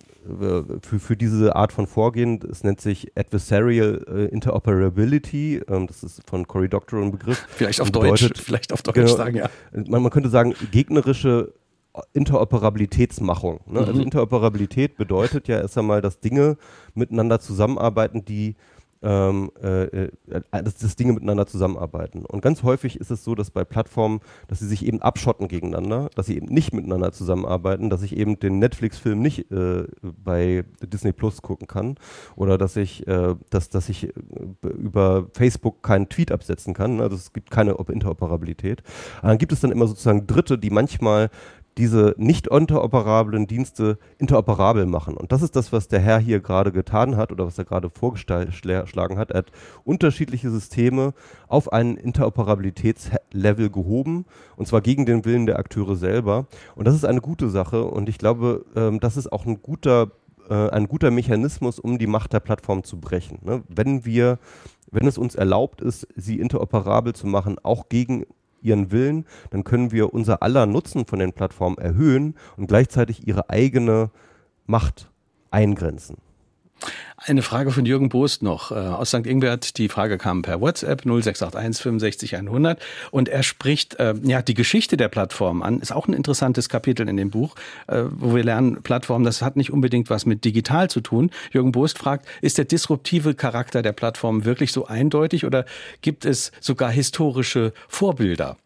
für, für diese Art von Vorgehen. Es nennt sich Adversarial äh, Interoperability. Ähm, das ist von Cory Doctorow ein Begriff. Vielleicht auf bedeutet, Deutsch, vielleicht auf Deutsch genau, sagen, ja. Man, man könnte sagen, gegnerische Interoperabilitätsmachung. Ne? Also mhm. Also Interoperabilität bedeutet ja erst einmal, dass Dinge miteinander zusammenarbeiten, die ähm, äh, äh, dass, dass Dinge miteinander zusammenarbeiten. Und ganz häufig ist es so, dass bei Plattformen, dass sie sich eben abschotten gegeneinander, dass sie eben nicht miteinander zusammenarbeiten, dass ich eben den Netflix-Film nicht äh, bei Disney Plus gucken kann oder dass ich, äh, dass, dass ich äh, über Facebook keinen Tweet absetzen kann. Also es gibt keine Interoperabilität. Aber dann gibt es dann immer sozusagen Dritte, die manchmal diese nicht interoperablen Dienste interoperabel machen. Und das ist das, was der Herr hier gerade getan hat oder was er gerade vorgeschlagen hat. Er hat unterschiedliche Systeme auf ein Interoperabilitätslevel gehoben und zwar gegen den Willen der Akteure selber. Und das ist eine gute Sache und ich glaube, ähm, das ist auch ein guter, äh, ein guter Mechanismus, um die Macht der Plattform zu brechen. Ne? Wenn wir wenn es uns erlaubt ist, sie interoperabel zu machen, auch gegen ihren Willen, dann können wir unser aller Nutzen von den Plattformen erhöhen und gleichzeitig ihre eigene Macht eingrenzen. Eine Frage von Jürgen Boost noch äh, aus St. Ingbert. Die Frage kam per WhatsApp 0681 65 100 und er spricht äh, ja die Geschichte der Plattform an. Ist auch ein interessantes Kapitel in dem Buch, äh, wo wir lernen, Plattformen, das hat nicht unbedingt was mit digital zu tun. Jürgen Boost fragt, ist der disruptive Charakter der Plattform wirklich so eindeutig oder gibt es sogar historische Vorbilder?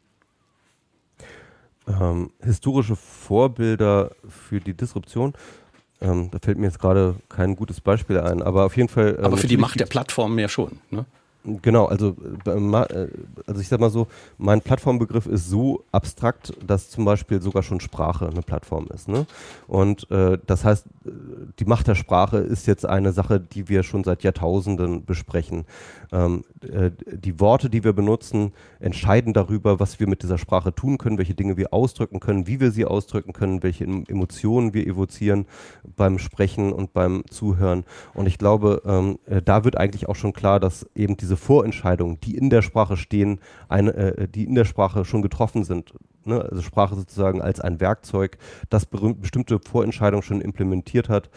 Ähm, historische Vorbilder für die Disruption. Ähm, da fällt mir jetzt gerade kein gutes Beispiel ein, aber auf jeden Fall. Ähm, aber für die Macht der Plattformen ja schon. Ne? Genau, also, äh, äh, also ich sag mal so, mein Plattformbegriff ist so abstrakt, dass zum Beispiel sogar schon Sprache eine Plattform ist. Ne? Und äh, das heißt, die Macht der Sprache ist jetzt eine Sache, die wir schon seit Jahrtausenden besprechen. Ähm, äh, die Worte, die wir benutzen, entscheiden darüber, was wir mit dieser Sprache tun können, welche Dinge wir ausdrücken können, wie wir sie ausdrücken können, welche Emotionen wir evozieren beim Sprechen und beim Zuhören. Und ich glaube, ähm, äh, da wird eigentlich auch schon klar, dass eben diese Vorentscheidungen, die in der Sprache stehen, eine, äh, die in der Sprache schon getroffen sind, ne? also Sprache sozusagen als ein Werkzeug, das bestimmte Vorentscheidungen schon implementiert hat.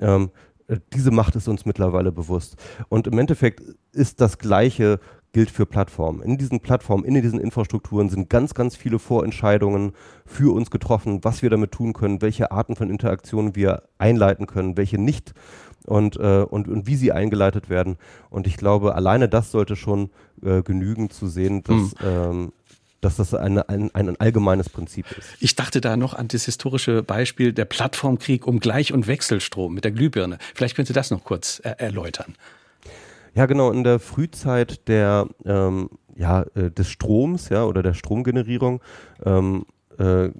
Ähm, äh, diese Macht ist uns mittlerweile bewusst. Und im Endeffekt ist das Gleiche gilt für Plattformen. In diesen Plattformen, in diesen Infrastrukturen sind ganz, ganz viele Vorentscheidungen für uns getroffen, was wir damit tun können, welche Arten von Interaktionen wir einleiten können, welche nicht und, äh, und, und wie sie eingeleitet werden. Und ich glaube, alleine das sollte schon äh, genügen zu sehen, dass, hm. ähm, dass das eine, ein, ein allgemeines Prinzip ist. Ich dachte da noch an das historische Beispiel der Plattformkrieg um Gleich- und Wechselstrom mit der Glühbirne. Vielleicht können Sie das noch kurz er erläutern. Ja, genau. In der Frühzeit der, ähm, ja, äh, des Stroms ja, oder der Stromgenerierung ähm, äh,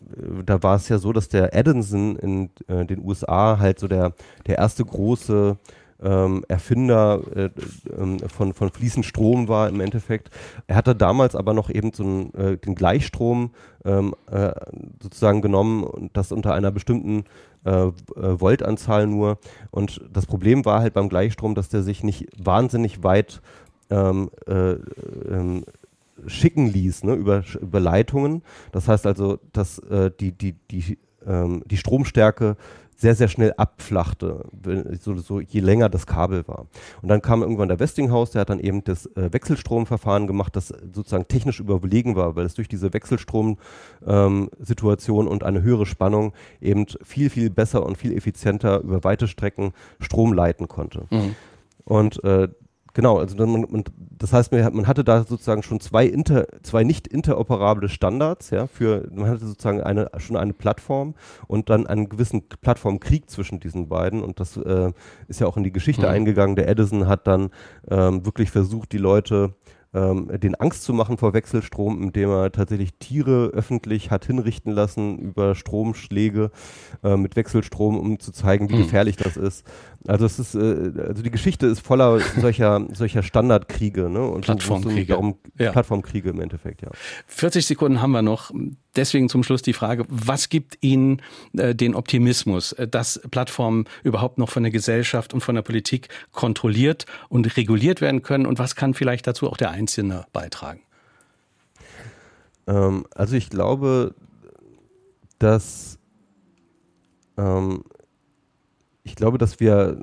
da war es ja so, dass der Edison in äh, den USA halt so der, der erste große ähm, Erfinder äh, ähm, von, von fließend Strom war im Endeffekt. Er hatte damals aber noch eben so einen, äh, den Gleichstrom ähm, äh, sozusagen genommen und das unter einer bestimmten äh, äh, Voltanzahl nur. Und das Problem war halt beim Gleichstrom, dass der sich nicht wahnsinnig weit ähm, äh, ähm, schicken ließ ne, über, über Leitungen. Das heißt also, dass äh, die, die, die, ähm, die Stromstärke sehr, sehr schnell abflachte, so, so, je länger das Kabel war. Und dann kam irgendwann der Westinghouse, der hat dann eben das äh, Wechselstromverfahren gemacht, das sozusagen technisch überlegen war, weil es durch diese Wechselstrom-Situation ähm, und eine höhere Spannung eben viel, viel besser und viel effizienter über weite Strecken Strom leiten konnte. Mhm. Und äh, Genau, also dann, man, das heißt, man hatte da sozusagen schon zwei, inter, zwei nicht interoperable Standards, ja, für, man hatte sozusagen eine, schon eine Plattform und dann einen gewissen Plattformkrieg zwischen diesen beiden und das äh, ist ja auch in die Geschichte mhm. eingegangen. Der Edison hat dann ähm, wirklich versucht, die Leute ähm, den Angst zu machen vor Wechselstrom, indem er tatsächlich Tiere öffentlich hat hinrichten lassen über Stromschläge äh, mit Wechselstrom, um zu zeigen, wie mhm. gefährlich das ist. Also es ist, äh, also die Geschichte ist voller solcher, solcher Standardkriege, ne? Und Plattformkriege. Darum, ja. Plattformkriege im Endeffekt, ja. 40 Sekunden haben wir noch. Deswegen zum Schluss die Frage, was gibt Ihnen äh, den Optimismus, äh, dass Plattformen überhaupt noch von der Gesellschaft und von der Politik kontrolliert und reguliert werden können? Und was kann vielleicht dazu auch der Einzelne beitragen? Ähm, also ich glaube, dass ähm, ich glaube, dass wir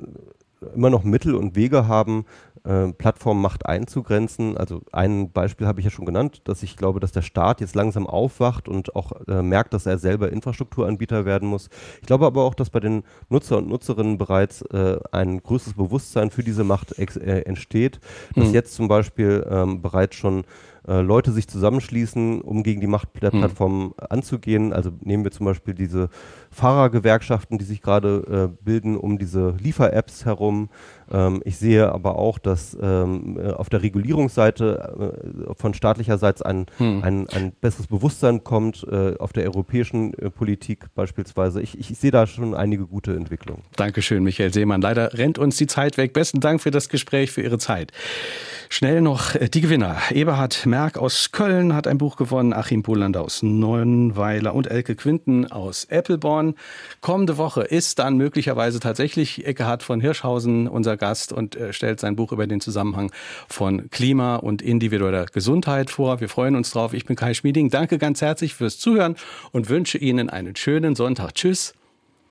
immer noch Mittel und Wege haben, äh, Plattformmacht einzugrenzen. Also ein Beispiel habe ich ja schon genannt, dass ich glaube, dass der Staat jetzt langsam aufwacht und auch äh, merkt, dass er selber Infrastrukturanbieter werden muss. Ich glaube aber auch, dass bei den Nutzer und Nutzerinnen bereits äh, ein größeres Bewusstsein für diese Macht äh, entsteht, dass mhm. jetzt zum Beispiel ähm, bereits schon äh, Leute sich zusammenschließen, um gegen die Macht der hm. Plattformen mhm. anzugehen. Also nehmen wir zum Beispiel diese Fahrergewerkschaften, die sich gerade äh, bilden um diese Liefer-Apps herum. Ähm, ich sehe aber auch, dass ähm, äh, auf der Regulierungsseite äh, von staatlicher Seite ein, hm. ein, ein besseres Bewusstsein kommt, äh, auf der europäischen äh, Politik beispielsweise. Ich, ich, ich, sehe da schon einige gute Entwicklungen. Dankeschön, Michael Seemann. Leider rennt uns die Zeit weg. Besten Dank für das Gespräch, für Ihre Zeit. Schnell noch die Gewinner. Eberhard Merck aus Köln hat ein Buch gewonnen, Achim Poland aus Neuenweiler und Elke Quinten aus Appleborn. Kommende Woche ist dann möglicherweise tatsächlich Eckehard von Hirschhausen unser Gast und äh, stellt sein Buch über den Zusammenhang von Klima und individueller Gesundheit vor. Wir freuen uns drauf. Ich bin Kai Schmieding. Danke ganz herzlich fürs Zuhören und wünsche Ihnen einen schönen Sonntag. Tschüss.